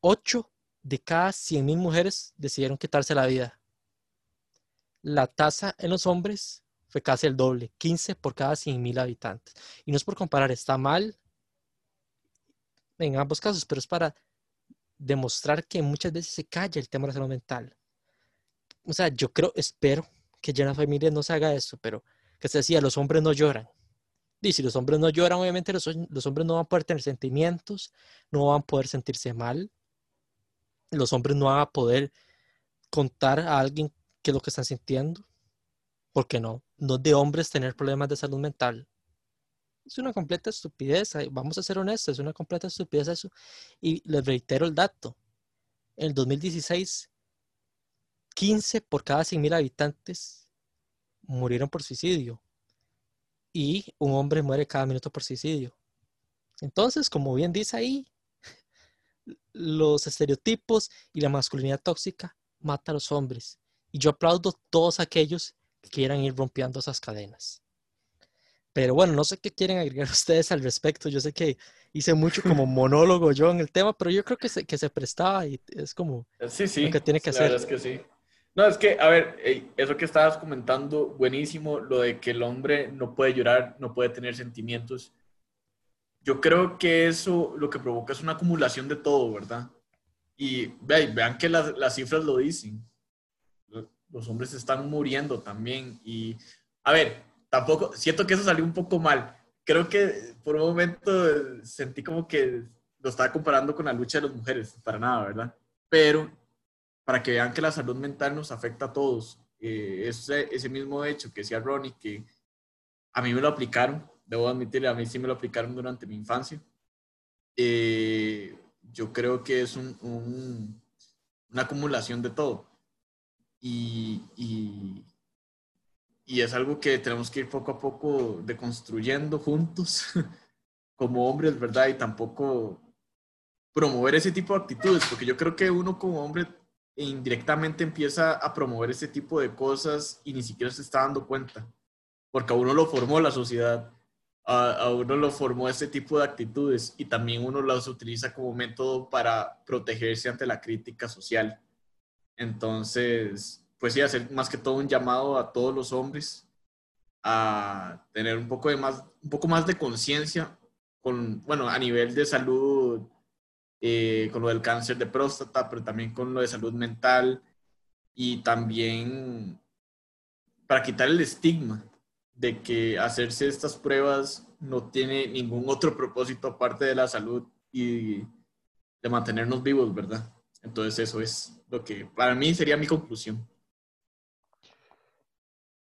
8 de cada 100.000 mujeres decidieron quitarse la vida. La tasa en los hombres fue casi el doble, 15 por cada 100.000 habitantes. Y no es por comparar, está mal en ambos casos, pero es para demostrar que muchas veces se calla el tema de la salud mental. O sea, yo creo, espero que ya en las familias no se haga eso, pero que se decía, los hombres no lloran. Y los hombres no lloran, obviamente los hombres no van a poder tener sentimientos, no van a poder sentirse mal, los hombres no van a poder contar a alguien qué es lo que están sintiendo. Porque no? No de hombres tener problemas de salud mental. Es una completa estupidez, vamos a ser honestos, es una completa estupidez eso. Y les reitero el dato. En el 2016, 15 por cada 100.000 habitantes murieron por suicidio. Y un hombre muere cada minuto por suicidio. Entonces, como bien dice ahí, los estereotipos y la masculinidad tóxica mata a los hombres. Y yo aplaudo todos aquellos que quieran ir rompiendo esas cadenas. Pero bueno, no sé qué quieren agregar ustedes al respecto. Yo sé que hice mucho como monólogo yo en el tema, pero yo creo que se, que se prestaba y es como Sí, sí. lo que tiene que la hacer. verdad es que sí. No, es que, a ver, eso que estabas comentando, buenísimo, lo de que el hombre no puede llorar, no puede tener sentimientos. Yo creo que eso lo que provoca es una acumulación de todo, ¿verdad? Y ve- vean que las, las cifras lo dicen. Lo- Los hombres están muriendo también. Y, a ver, tampoco, siento que eso salió un poco mal. Creo que por un momento sentí como que lo estaba comparando con la lucha de las mujeres, para nada, ¿verdad? Pero para que vean que la salud mental nos afecta a todos. Eh, ese, ese mismo hecho que decía Ronnie, que a mí me lo aplicaron, debo admitir, a mí sí me lo aplicaron durante mi infancia. Eh, yo creo que es un, una acumulación de todo. Y, y, es algo que tenemos que ir poco a poco deconstruyendo juntos como hombres, ¿verdad? Y tampoco promover ese tipo de actitudes, porque yo creo que uno como hombre indirectamente empieza a promover ese tipo de cosas y ni siquiera se está dando cuenta, porque a uno lo formó la sociedad, a, uno lo formó ese tipo de actitudes y también uno las utiliza como método para protegerse ante la crítica social. Entonces, pues sí, hacer más que todo un llamado a todos los hombres a tener un poco, de más, un poco más de conciencia con, bueno, a nivel de salud eh, con lo del cáncer de próstata, pero también con lo de salud mental y también para quitar el estigma de que hacerse estas pruebas no tiene ningún otro propósito aparte de la salud y de mantenernos vivos, ¿verdad? Entonces eso es lo que para mí sería mi conclusión.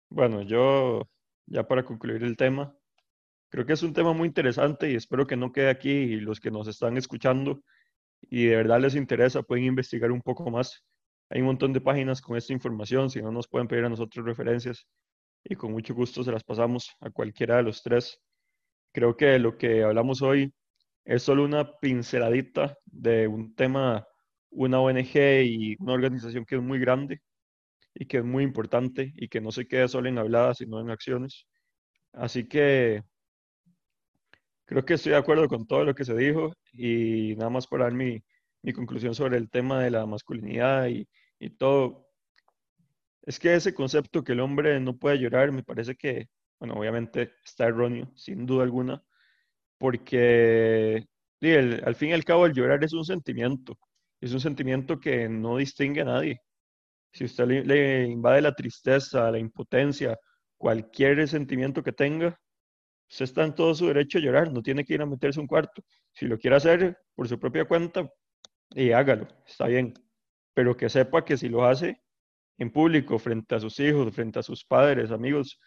Bueno, yo ya para concluir el tema, creo que es un tema muy interesante y espero que no quede aquí y los que nos están escuchando y de verdad les interesa, pueden investigar un poco más. Hay un montón de páginas con esta información, si no nos pueden pedir a nosotros referencias y con mucho gusto se las pasamos a cualquiera de los tres. Creo que lo que hablamos hoy es solo una pinceladita de un tema, una ONG y una organización que es muy grande y que es muy importante y que no se queda solo en habladas, sino en acciones. Así que creo que estoy de acuerdo con todo lo que se dijo y nada más para dar mi, mi conclusión sobre el tema de la masculinidad y, y, todo. Es que ese concepto que el hombre no puede llorar me parece que, bueno, obviamente está erróneo, sin duda alguna, porque al fin y al cabo el llorar es un sentimiento, es un sentimiento que no distingue a nadie. Si usted le invade la tristeza, la impotencia, cualquier sentimiento que tenga, Usted está en todo su derecho a llorar, no tiene que ir a meterse un cuarto. Si lo quiere hacer por su propia cuenta, y hágalo, está bien. Pero que sepa que si lo hace en público, frente a sus hijos, frente a sus padres, amigos,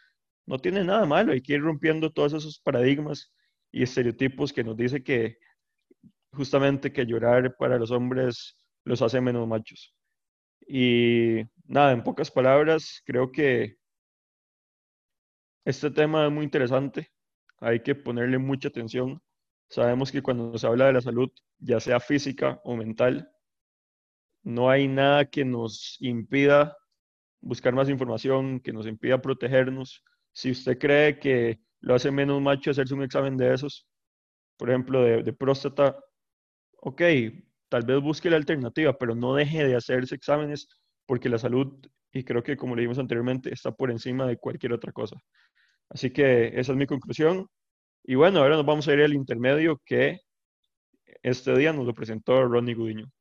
no tiene nada malo. Hay que ir rompiendo todos esos paradigmas y estereotipos que nos dice que justamente que llorar para los hombres los hace menos machos. Y nada, en pocas palabras, creo que este tema es muy interesante hay que ponerle mucha atención. Sabemos que cuando se habla de la salud, ya sea física o mental, no hay nada que nos impida buscar más información, que nos impida protegernos. Si usted cree que lo hace menos macho hacerse un examen de esos, por ejemplo, de, próstata, ok, tal vez busque la alternativa, pero no deje de hacerse exámenes porque la salud, y creo que como le dijimos anteriormente, está por encima de cualquier otra cosa. Así que esa es mi conclusión. Y bueno, ahora nos vamos a ir al intermedio que este día nos lo presentó Ronnie Gudiño.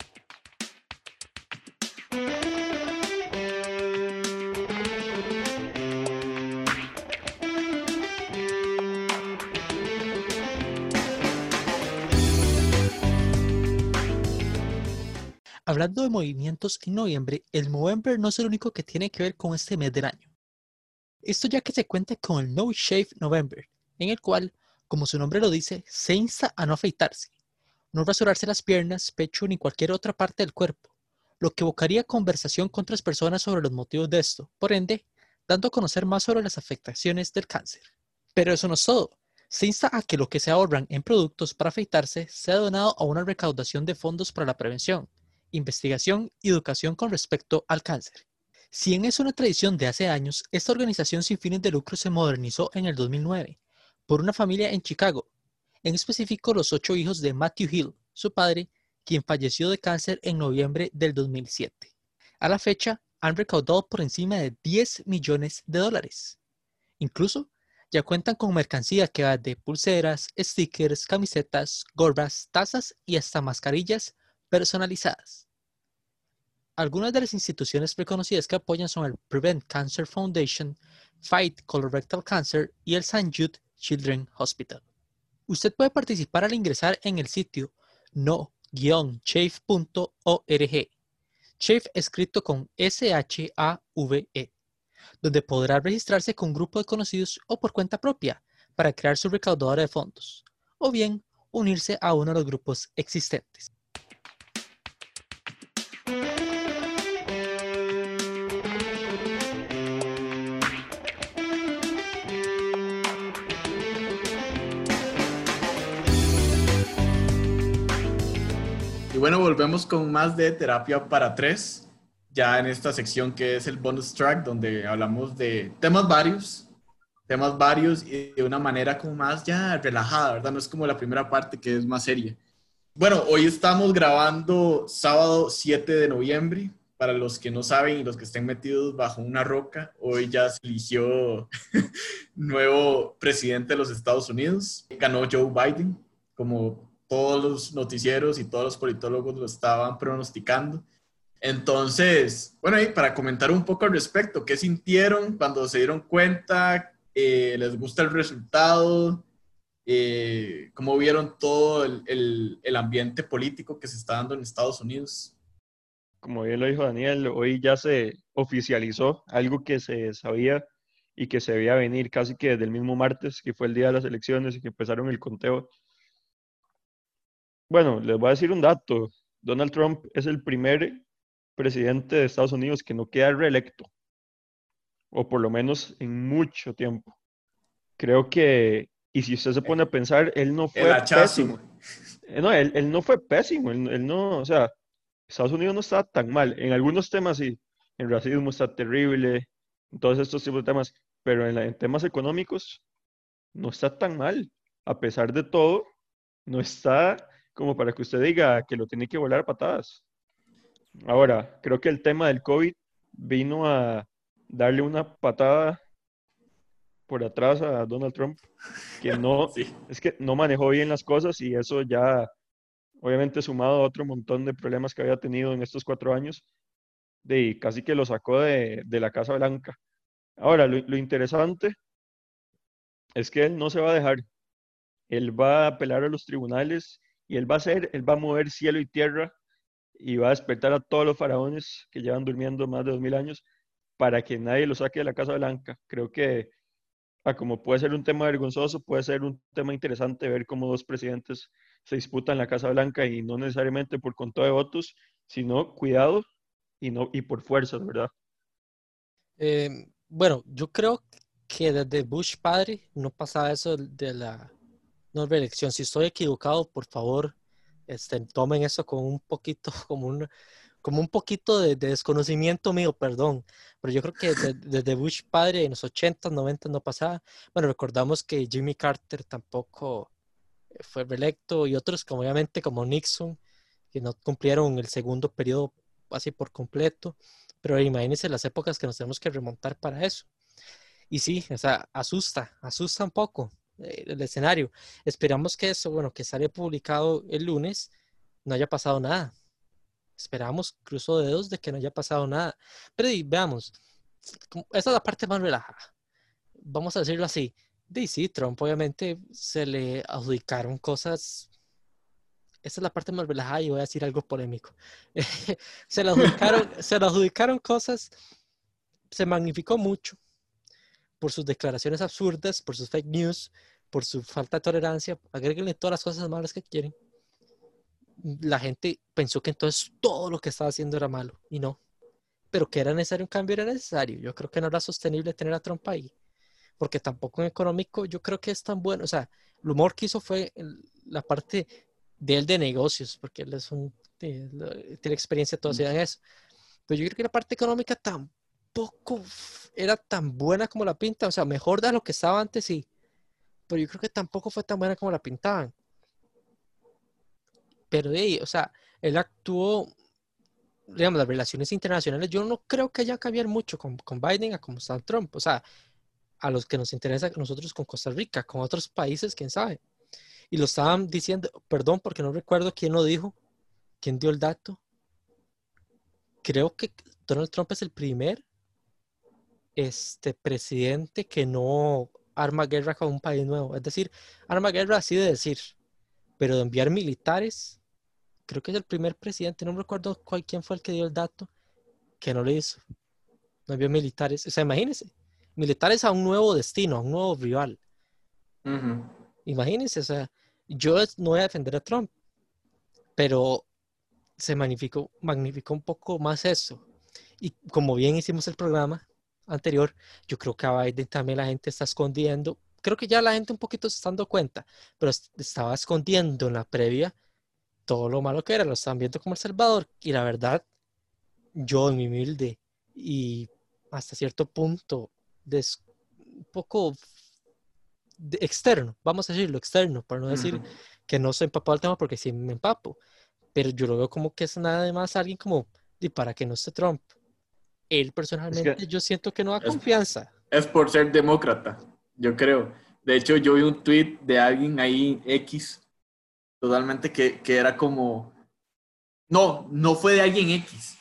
Hablando de movimientos en noviembre, el Movember no es el único que tiene que ver con este mes del año. Esto ya que se cuenta con el No Shave November, en el cual, como su nombre lo dice, se insta a no afeitarse, no rasurarse las piernas, pecho ni cualquier otra parte del cuerpo, lo que evocaría conversación con otras personas sobre los motivos de esto, por ende, dando a conocer más sobre las afectaciones del cáncer. Pero eso no es todo. Se insta a que lo que se ahorran en productos para afeitarse sea donado a una recaudación de fondos para la prevención, investigación y educación con respecto al cáncer. Si bien es una tradición de hace años, esta organización sin fines de lucro se modernizó en el 2009 por una familia en Chicago, en específico los ocho hijos de Matthew Hill, su padre, quien falleció de cáncer en noviembre del 2007. A la fecha, han recaudado por encima de 10 millones de dólares. Incluso, ya cuentan con mercancía que va de pulseras, stickers, camisetas, gorras, tazas y hasta mascarillas personalizadas. Algunas de las instituciones reconocidas que apoyan son el Prevent Cancer Foundation, Fight Colorectal Cancer y el St. Jude Children's Hospital. Usted puede participar al ingresar en el sitio no-chafe.org. Chafe escrito con S-H-A-V-E. donde podrá registrarse con un grupo de conocidos o por cuenta propia para crear su recaudadora de fondos, o bien unirse a uno de los grupos existentes. Y bueno, volvemos con más de terapia para tres, ya en esta sección que es el bonus track, donde hablamos de temas varios, temas varios y de una manera como más ya relajada, ¿verdad? No es como la primera parte que es más seria. Bueno, hoy estamos grabando sábado 7 de noviembre. Para los que no saben y los que estén metidos bajo una roca, hoy ya se eligió nuevo presidente de los Estados Unidos. Ganó Joe Biden, como todos los noticieros y todos los politólogos lo estaban pronosticando. Entonces, bueno, y para comentar un poco al respecto, ¿qué sintieron cuando se dieron cuenta? Eh, ¿Les gusta el resultado? Eh, ¿Cómo vieron todo el, el, ambiente político que se está dando en Estados Unidos? Como bien lo dijo Daniel, hoy ya se oficializó algo que se sabía y que se veía venir casi que desde el mismo martes, que fue el día de las elecciones y que empezaron el conteo bueno, les voy a decir un dato. Donald Trump es el primer presidente de Estados Unidos que no queda reelecto, o por lo menos en mucho tiempo. Creo que, y si usted se pone a pensar, él no fue pésimo. Eh, no, él, no fue pésimo, él, no, o sea, Estados Unidos no está tan mal. En algunos temas sí, en racismo está terrible, en todos estos tipos de temas, pero en, en temas económicos no está tan mal. A pesar de todo, no está como para que usted diga que lo tiene que volar a patadas. Ahora, creo que el tema del COVID vino a darle una patada por atrás a Donald Trump, que no, es que no manejó bien las cosas y eso ya, obviamente sumado a otro montón de problemas que había tenido en estos cuatro años, de casi que lo sacó de, la Casa Blanca. Ahora, lo, lo interesante es que él no se va a dejar. Él va a apelar a los tribunales y él va a hacer, él va a mover cielo y tierra y va a despertar a todos los faraones que llevan durmiendo más de dos mil años para que nadie lo saque de la Casa Blanca. Creo que, ah, como puede ser un tema vergonzoso, puede ser un tema interesante ver cómo dos presidentes se disputan la Casa Blanca y no necesariamente por conteo de votos, sino cuidado y, no, y por fuerza, ¿verdad? Em, bueno, yo creo que desde Bush padre no pasaba eso de la no reelección. Si estoy equivocado, por favor, este, tomen eso con un poquito, como un, como un poquito de, desconocimiento mío, perdón. Pero yo creo que desde, Bush padre en los 80, 90 no pasaba. Bueno, recordamos que Jimmy Carter tampoco fue reelecto y otros, como obviamente como Nixon, que no cumplieron el segundo periodo así por completo. Pero imagínense las épocas que nos tenemos que remontar para eso. Y sí, o sea, asusta, asusta un poco. Eh, el escenario. Esperamos que eso, bueno, que sale publicado el lunes, no haya pasado nada. Esperamos, cruzo dedos, de que no haya pasado nada. Pero veamos, esa es la parte más relajada. Vamos a decirlo así. De sí, Trump obviamente se le adjudicaron cosas. Esa es la parte más relajada y voy a decir algo polémico. se, le adjudicaron, se le adjudicaron cosas, se magnificó mucho por sus declaraciones absurdas, por sus fake news, por su falta de tolerancia, agréguenle todas las cosas malas que quieren. La gente pensó que entonces todo lo que estaba haciendo era malo y no. Pero que era necesario un cambio, era necesario. Yo creo que no era sostenible tener a Trump ahí. Porque tampoco en económico yo creo que es tan bueno. O sea, el humor que hizo fue la parte de él de negocios, porque él es un, tiene, experiencia todavía en eso. Pero yo creo que la parte económica tampoco era tan buena como la pinta, o sea, mejor de lo que estaba antes, sí, pero yo creo que tampoco fue tan buena como la pintaban. Pero ahí, o sea, él actuó, digamos, las relaciones internacionales, yo no creo que haya cambiar mucho con, con Biden a como está Trump, o sea, a los que nos interesa nosotros con Costa Rica, con otros países, quién sabe. Y lo estaban diciendo, perdón, porque no recuerdo quién lo dijo, quién dio el dato. Creo que Donald Trump es el primer este presidente que no arma guerra con un país nuevo. Es decir, arma guerra así de decir, pero de enviar militares, creo que es el primer presidente, no me recuerdo cuál, quién fue el que dio el dato, que no lo hizo. no envió militares. O sea, imagínense, militares a un nuevo destino, a un nuevo rival. Ujú. Imagínense, o sea, yo no voy a defender a Trump, pero se magnificó, magnificó un poco más eso. Y como bien hicimos el programa anterior, yo creo que a Biden también la gente está escondiendo. Creo que ya la gente un poquito se está dando cuenta, pero es- estaba escondiendo en la previa todo lo malo que era. Lo estaban viendo como El Salvador. Y la verdad, yo en mi humilde y hasta cierto punto des- un poco de- externo, vamos a decirlo, externo, para no decir que no soy empapado del tema porque sí me empapo, pero yo lo veo como que es nada más alguien como, y para que no esté Trump. Él personalmente yo siento que no da es- confianza. Es por ser demócrata, yo creo. De hecho, yo vi un tweet de alguien ahí, X, totalmente que, que era como... No, no fue de alguien X.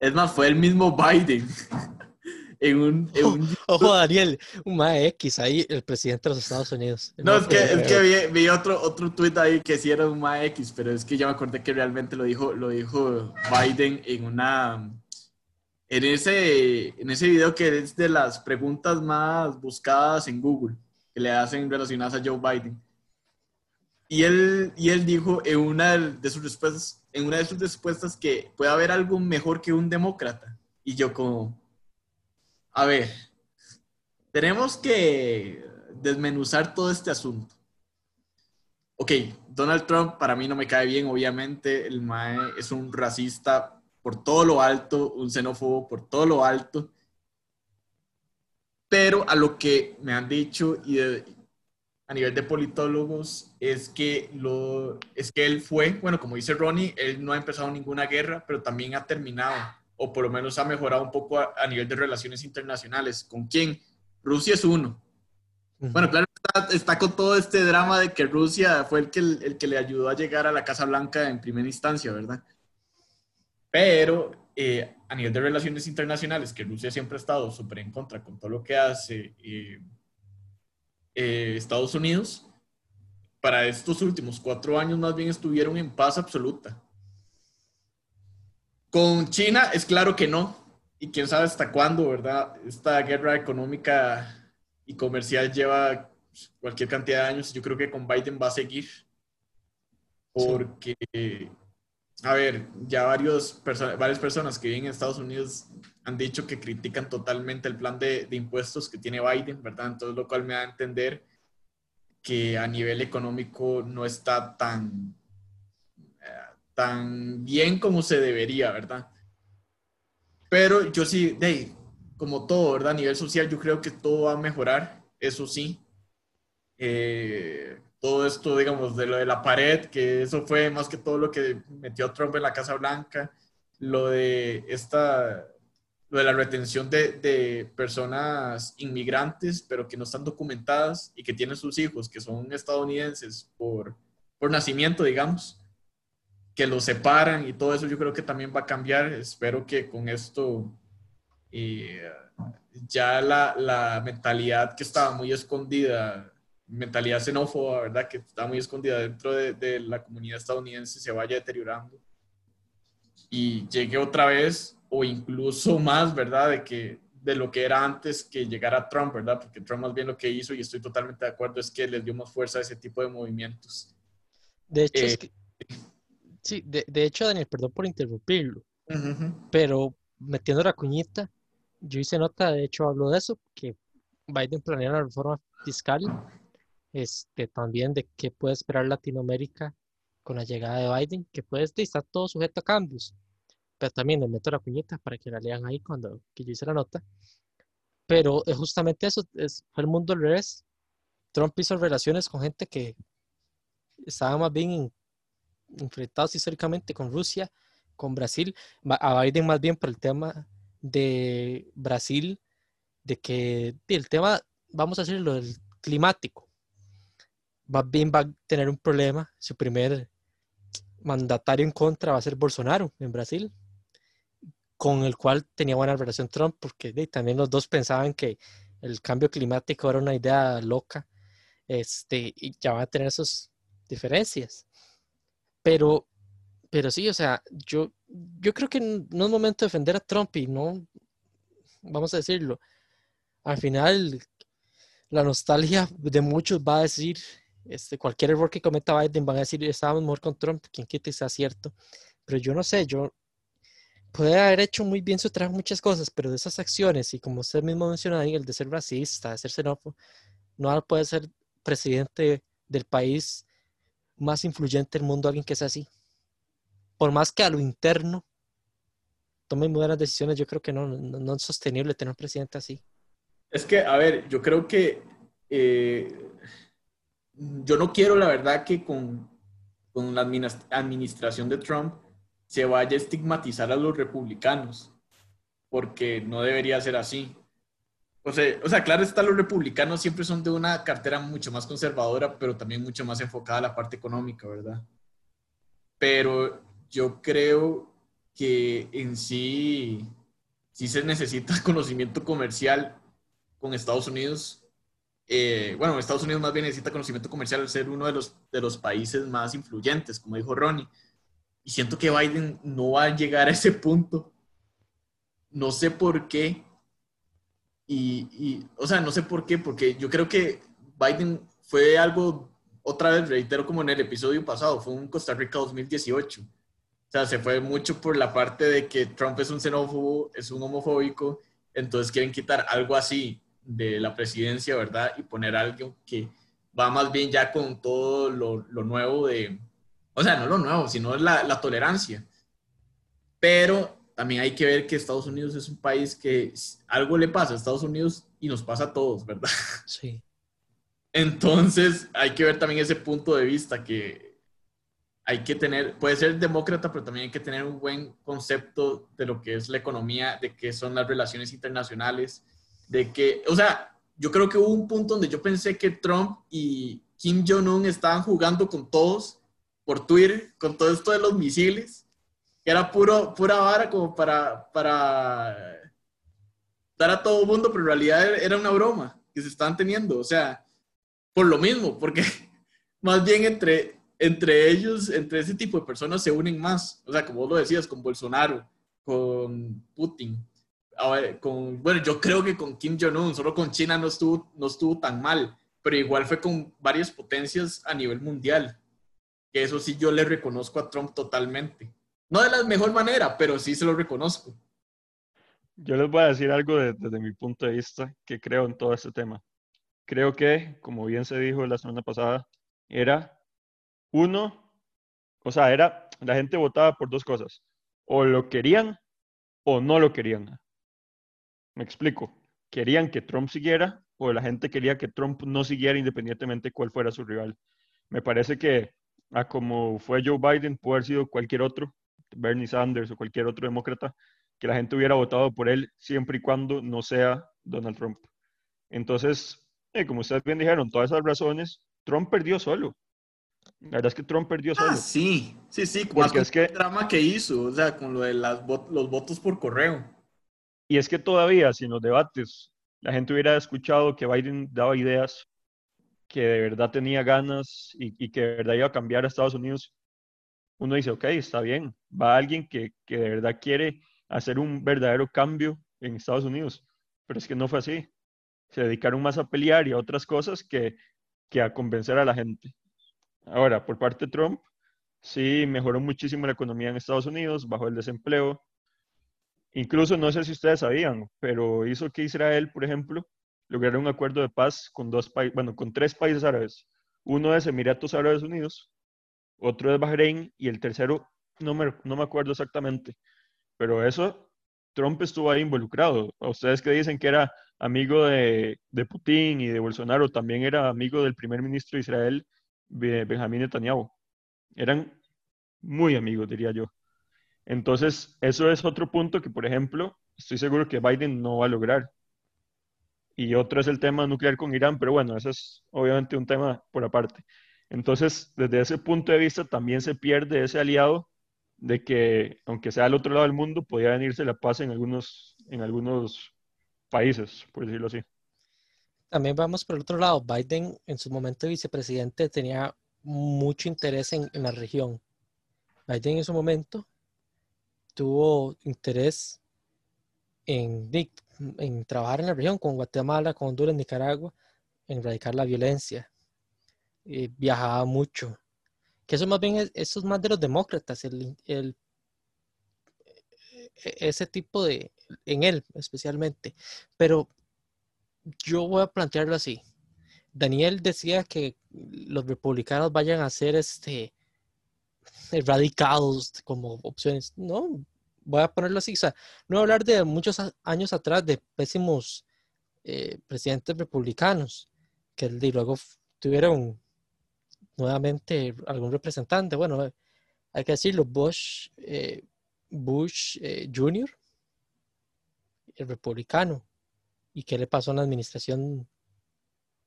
Es más, fue el mismo Biden. en un... en un- Ojo, Daniel, un X ahí, el presidente de los Estados Unidos. No, es que, es que vi, vi otro, otro tweet ahí que sí era un X, pero es que ya me acordé que realmente lo dijo, lo dijo Biden en una... En ese, en ese video que es de las preguntas más buscadas en Google, que le hacen relacionadas a Joe Biden. Y él, y él dijo en una de sus respuestas, en una de sus respuestas que puede haber algo mejor que un demócrata. Y yo como, a ver, tenemos que desmenuzar todo este asunto. Ok, Donald Trump para mí no me cae bien, obviamente. El MAE es un racista por todo lo alto, un xenófobo por todo lo alto. Pero a lo que me han dicho y de- a nivel de politólogos es que, lo, es que él fue, bueno, como dice Ronnie, él no ha empezado ninguna guerra, pero también ha terminado, o por lo menos ha mejorado un poco a, a nivel de relaciones internacionales. ¿Con quién? Rusia es uno. Bueno, claro, está, está con todo este drama de que Rusia fue el que, el que le ayudó a llegar a la Casa Blanca en primera instancia, ¿verdad? Pero eh, a nivel de relaciones internacionales, que Rusia siempre ha estado súper en contra con todo lo que hace eh, eh, Estados Unidos, para estos últimos cuatro años más bien estuvieron en paz absoluta. Con China es claro que no, y quién sabe hasta cuándo, ¿verdad? Esta guerra económica y comercial lleva cualquier cantidad de años. Yo creo que con Biden va a seguir. Porque, a ver, ya varios perso- varias personas que viven en Estados Unidos han dicho que critican totalmente el plan de, de impuestos que tiene Biden, ¿verdad? Entonces, lo cual me da a entender que a nivel económico no está tan, eh, tan bien como se debería, ¿verdad? Pero yo sí, ahí, como todo, ¿verdad? A nivel social, yo creo que todo va a mejorar, eso sí. Eh, todo esto, digamos, de lo de la pared, que eso fue más que todo lo que metió Trump en la Casa Blanca, lo de esta, lo de la retención de, de personas inmigrantes, pero que no están documentadas y que tienen sus hijos, que son estadounidenses por, por nacimiento, digamos, que los separan y todo eso yo creo que también va a cambiar. Espero que con esto eh, ya la, la mentalidad que estaba muy escondida, mentalidad xenófoba, ¿verdad? Que está muy escondida dentro de, de la comunidad estadounidense se vaya deteriorando y llegue otra vez o incluso más, ¿verdad? De que de lo que era antes que llegara Trump, ¿verdad? Porque Trump más bien lo que hizo, y estoy totalmente de acuerdo, es que les dio más fuerza a ese tipo de movimientos. De hecho, es eh, que- sí, de, de hecho, Daniel, perdón por interrumpirlo, Ujú, pero metiendo la cuñita, yo hice nota, de hecho hablo de eso, que Biden planea la reforma fiscal, este, también de qué puede esperar Latinoamérica con la llegada de Biden, que puede estar todo sujeto a cambios, pero también les meto la cuñita para que la lean ahí cuando que yo hice la nota. Pero es justamente eso, es, fue el mundo al revés. Trump hizo relaciones con gente que estaba más bien en- enfrentados históricamente con Rusia, con Brasil, a Biden más bien por el tema de Brasil, de que el tema, vamos a decirlo, el climático, más va a tener un problema, su primer mandatario en contra va a ser Bolsonaro en Brasil, con el cual tenía buena relación Trump, porque también los dos pensaban que el cambio climático era una idea loca, este, y ya van a tener sus diferencias. Pero, pero sí, o sea, yo, yo creo que no es momento de defender a Trump y no, vamos a decirlo, al final la nostalgia de muchos va a decir, este, cualquier error que cometa Biden van a decir, estábamos mejor con Trump, quien quite sea cierto. Pero yo no sé, yo puede haber hecho muy bien su trabajo muchas cosas, pero de esas acciones, y como usted mismo menciona ahí, el de ser racista, de ser xenófobo, no puede ser presidente del país más influyente del mundo alguien que sea así. Por más que a lo interno tome muy buenas decisiones, yo creo que no, no, es sostenible tener un presidente así. Es que, a ver, yo creo que eh, yo no quiero, la verdad, que con, con la administración de Trump se vaya a estigmatizar a los republicanos, porque no debería ser así. O sea, o sea, claro está, los republicanos siempre son de una cartera mucho más conservadora, pero también mucho más enfocada a la parte económica, ¿verdad? Pero yo creo que en sí, sí se necesita conocimiento comercial con Estados Unidos. Eh, bueno, Estados Unidos más bien necesita conocimiento comercial al ser uno de los, de los países más influyentes, como dijo Ronnie. Y siento que Biden no va a llegar a ese punto. No sé por qué. Y, o sea, no sé por qué, porque yo creo que Biden fue algo, otra vez reitero como en el episodio pasado, fue un Costa Rica 2018. O sea, se fue mucho por la parte de que Trump es un xenófobo, es un homofóbico, entonces quieren quitar algo así de la presidencia, ¿verdad? Y poner algo que va más bien ya con todo lo, lo nuevo de, o sea, no lo nuevo, sino la, la tolerancia. Pero también hay que ver que Estados Unidos es un país que algo le pasa a Estados Unidos y nos pasa a todos, ¿verdad? Sí. Entonces hay que ver también ese punto de vista que hay que tener, puede ser demócrata, pero también hay que tener un buen concepto de lo que es la economía, de qué son las relaciones internacionales, de que, o sea, yo creo que hubo un punto donde yo pensé que Trump y Kim Jong-un estaban jugando con todos por Twitter con todo esto de los misiles, que era puro, pura vara como para, para dar a todo el mundo, pero en realidad era una broma que se estaban teniendo, o sea, por lo mismo, porque más bien entre, entre ellos, entre ese tipo de personas se unen más, o sea, como vos lo decías, con Bolsonaro, con Putin, a ver, con, bueno, yo creo que con Kim Jong-un, solo con China no estuvo, no estuvo tan mal, pero igual fue con varias potencias a nivel mundial eso sí yo le reconozco a Trump totalmente. No de la mejor manera, pero sí se lo reconozco. Yo les voy a decir algo desde mi punto de vista que creo en todo este tema. Creo que, como bien se dijo la semana pasada, era uno, o sea, era, la gente votaba por dos cosas, o lo querían o no lo querían. Me explico, querían que Trump siguiera o la gente quería que Trump no siguiera independientemente cuál fuera su rival. Me parece que a como fue Joe Biden, puede haber sido cualquier otro, Bernie Sanders o cualquier otro demócrata, que la gente hubiera votado por él siempre y cuando no sea Donald Trump. Entonces, eh, como ustedes bien dijeron, todas esas razones, Trump perdió solo. La verdad es que Trump perdió ah, solo. sí, sí, sí, porque es que el drama que hizo, o sea, con lo de las los votos por correo. Y es que todavía, si en los debates la gente hubiera escuchado que Biden daba ideas que de verdad tenía ganas y, que de verdad iba a cambiar a Estados Unidos, uno dice, ok, está bien, va alguien que, que de verdad quiere hacer un verdadero cambio en Estados Unidos, pero es que no fue así. Se dedicaron más a pelear y a otras cosas que, que a convencer a la gente. Ahora, por parte de Trump, sí mejoró muchísimo la economía en Estados Unidos, bajó el desempleo. Incluso, no sé si ustedes sabían, pero hizo que Israel, por ejemplo, lograron un acuerdo de paz con dos bueno, con tres países árabes. Uno es Emiratos Árabes Unidos, otro es Bahrein y el tercero no me, no me acuerdo exactamente. Pero eso, Trump estuvo ahí involucrado. A ustedes que dicen que era amigo de, de Putin y de Bolsonaro, también era amigo del primer ministro de Israel, Benjamín Netanyahu. Eran muy amigos, diría yo. Entonces, eso es otro punto que, por ejemplo, estoy seguro que Biden no va a lograr y otro es el tema nuclear con Irán, pero bueno, eso es obviamente un tema por aparte. Entonces, desde ese punto de vista, también se pierde ese aliado de que, aunque sea al otro lado del mundo, podía venirse la paz en algunos, en algunos países, por decirlo así. También vamos por el otro lado. Biden, en su momento de vicepresidente, tenía mucho interés en, en la región. Biden en su momento tuvo interés en, en trabajar en la región, con Guatemala, con Honduras, Nicaragua, en erradicar la violencia. Eh, viajaba mucho. Que eso más bien es, eso es más de los demócratas, el, el, e, ese tipo de, en él especialmente. Pero yo voy a plantearlo así. Daniel decía que los republicanos vayan a ser este radicados como opciones. No, voy a ponerlo así. O sea, no voy a hablar de muchos años atrás de pésimos eh, presidentes republicanos que luego tuvieron nuevamente algún representante. Bueno, hay que decirlo, Bush, eh, Bush eh, Jr., el republicano. ¿Y qué le pasó en la administración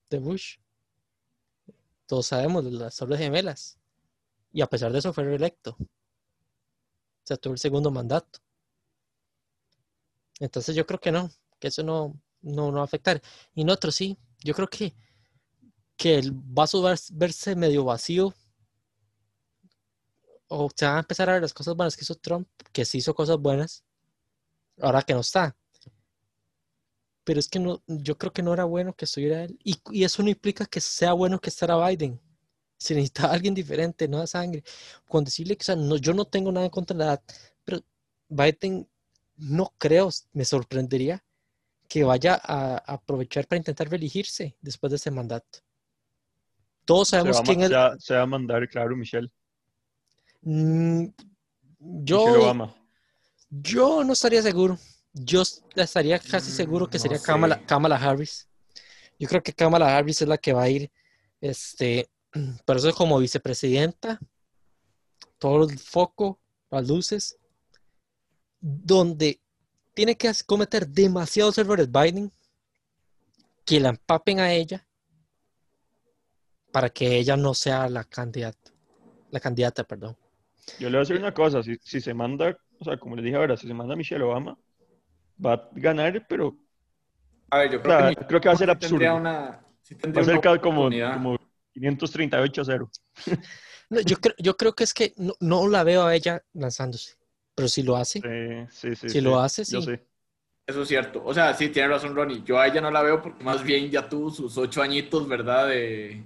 de Bush? Todos sabemos las Torres Gemelas. Y a pesar de eso fue reelecto. O sea, tuvo el segundo mandato. Entonces yo creo que no, que eso no, no, no va a afectar. Y en otro sí, yo creo que, que el vaso va a verse medio vacío. O se van a empezar a ver las cosas buenas que hizo Trump, que sí hizo cosas buenas, ahora que no está. Pero es que no, yo creo que no era bueno que estuviera él. Y, y eso no implica que sea bueno que estará Biden se necesita alguien diferente, no da sangre. Con decirle que, o sea, no, yo no tengo nada en contra de la edad, pero Biden no creo, me sorprendería que vaya a, aprovechar para intentar reelegirse después de ese mandato. Todos sabemos quién es. Se va, a mandar, claro, Michelle. Mm, yo, yo no estaría seguro. Yo estaría casi seguro que sería Kamala, Kamala Harris. Yo creo que Kamala Harris es la que va a ir este, pero eso es como vicepresidenta, todo el foco, las luces, donde tiene que cometer demasiados errores Biden que la empapen a ella para que ella no sea la candidata, la candidata, perdón. Yo le voy a decir una cosa, si, si se manda, o sea, como les dije ahora, si se manda Michelle Obama, va a ganar, pero a ver, yo creo, que, creo que va a ser absurdo. Una, va a ser como, como 538-0. yo, creo, yo creo que es que no, la veo a ella lanzándose, pero si lo hace, sí, sí, si lo hace, sí. Eso es cierto. O sea, sí, tiene razón Ronnie. Yo a ella no la veo porque más bien ya tuvo sus ocho añitos, ¿verdad? De,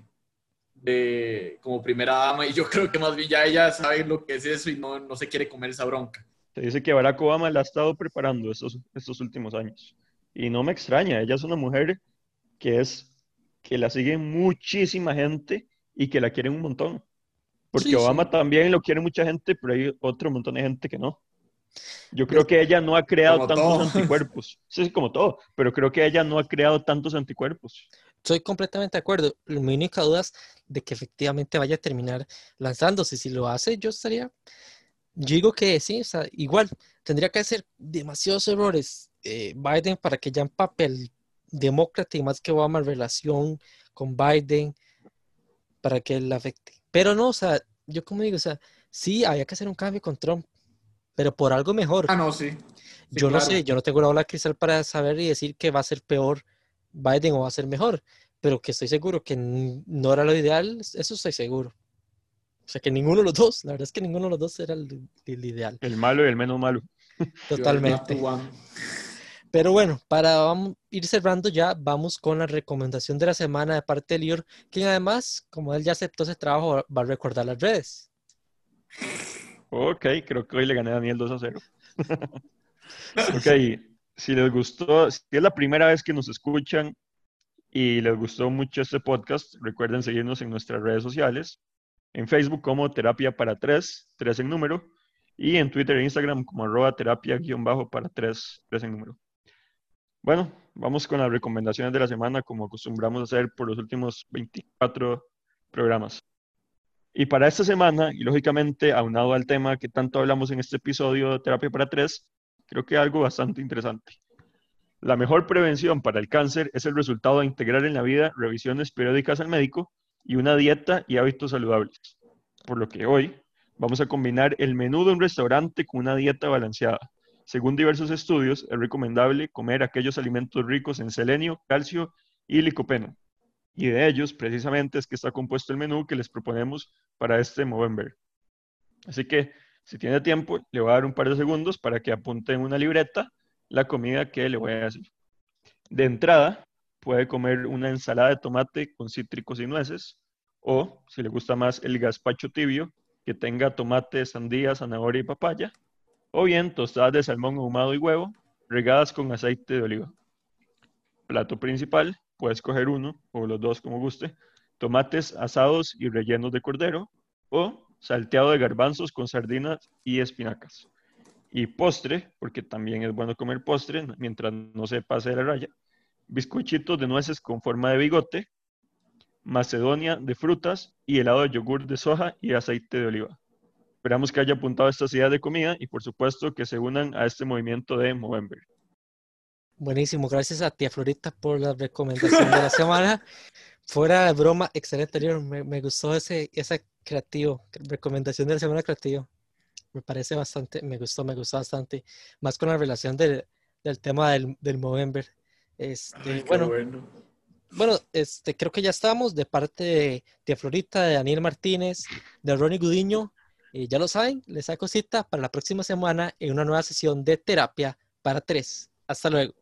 de como primera dama y yo creo que más bien ya ella sabe lo que es eso y no, no se quiere comer esa bronca. Se dice que Barack Obama la ha estado preparando estos, estos últimos años. Y no me extraña, ella es una mujer que es que la sigue muchísima gente y que la quieren un montón. Porque Obama también lo quiere mucha gente, pero hay otro montón de gente que no. Yo creo que ella no ha creado tantos anticuerpos. Sí, como todo, pero creo que ella no ha creado tantos anticuerpos. Estoy completamente de acuerdo. Mi única duda es de que efectivamente vaya a terminar lanzándose. Si lo hace, yo estaría. Yo digo que sí, o sea, igual tendría que hacer demasiados errores eh, Biden para que ya en papel demócrata y más que Obama relación con Biden para que él afecte. Pero no, o sea, yo como digo, o sea, sí, había que hacer un cambio con Trump, pero por algo mejor. Ah, no, sí. yo no sé, yo no tengo la bola cristal para saber y decir que va a ser peor Biden o va a ser mejor, pero que estoy seguro que no era lo ideal, eso estoy seguro. O sea, que ninguno de los dos, la verdad es que ninguno de los dos era el, ideal. El malo y el menos malo. Totalmente. Pero bueno, para ir cerrando ya, vamos con la recomendación de la semana de parte de Lior, quien además, como él ya aceptó ese trabajo, va a recordar las redes. Ok, creo que hoy le gané a Daniel 2 a 0. ok, si les gustó, si es la primera vez que nos escuchan y les gustó mucho este podcast, recuerden seguirnos en nuestras redes sociales, en Facebook como Terapia para 3, 3 en número, y en Twitter e Instagram como arroba terapia-para 3, 3 en número. Bueno, vamos con las recomendaciones de la semana, como acostumbramos a hacer por los últimos 24 programas. Y para esta semana, y lógicamente aunado al tema que tanto hablamos en este episodio de Terapia para Tres, creo que algo bastante interesante. La mejor prevención para el cáncer es el resultado de integrar en la vida revisiones periódicas al médico y una dieta y hábitos saludables. Por lo que hoy vamos a combinar el menú de un restaurante con una dieta balanceada según diversos estudios, es recomendable comer aquellos alimentos ricos en selenio, calcio y licopeno. Y de ellos, precisamente, es que está compuesto el menú que les proponemos para este Movember. Así que, si tiene tiempo, le voy a dar un par de segundos para que apunte en una libreta la comida que le voy a decir. De entrada, puede comer una ensalada de tomate con cítricos y nueces, o si le gusta más el gazpacho tibio, que tenga tomate, sandía, zanahoria y papaya, o bien tostadas de salmón ahumado y huevo, regadas con aceite de oliva. Plato principal, puedes coger uno o los dos como guste, tomates asados y rellenos de cordero, o salteado de garbanzos con sardinas y espinacas. Y postre, porque también es bueno comer postre mientras no se pase de la raya, bizcochitos de nueces con forma de bigote, macedonia de frutas y helado de yogur de soja y aceite de oliva. Esperamos que haya apuntado estas ideas de comida y por supuesto que se unan a este movimiento de Movember. Buenísimo, gracias a tía Florita por la recomendación de la semana. Fuera de broma, excelente, me, me gustó ese, ese creativo, recomendación de la semana creativa. Me parece bastante, me gustó, me gustó bastante, más con la relación del, del tema del, del Movember. Este, bueno, bueno, este, creo que ya estamos de parte de, de Florita, de Daniel Martínez, de Ronnie Gudiño. Y ya lo saben, les saco cita para la próxima semana en una nueva sesión de terapia para tres. Hasta luego.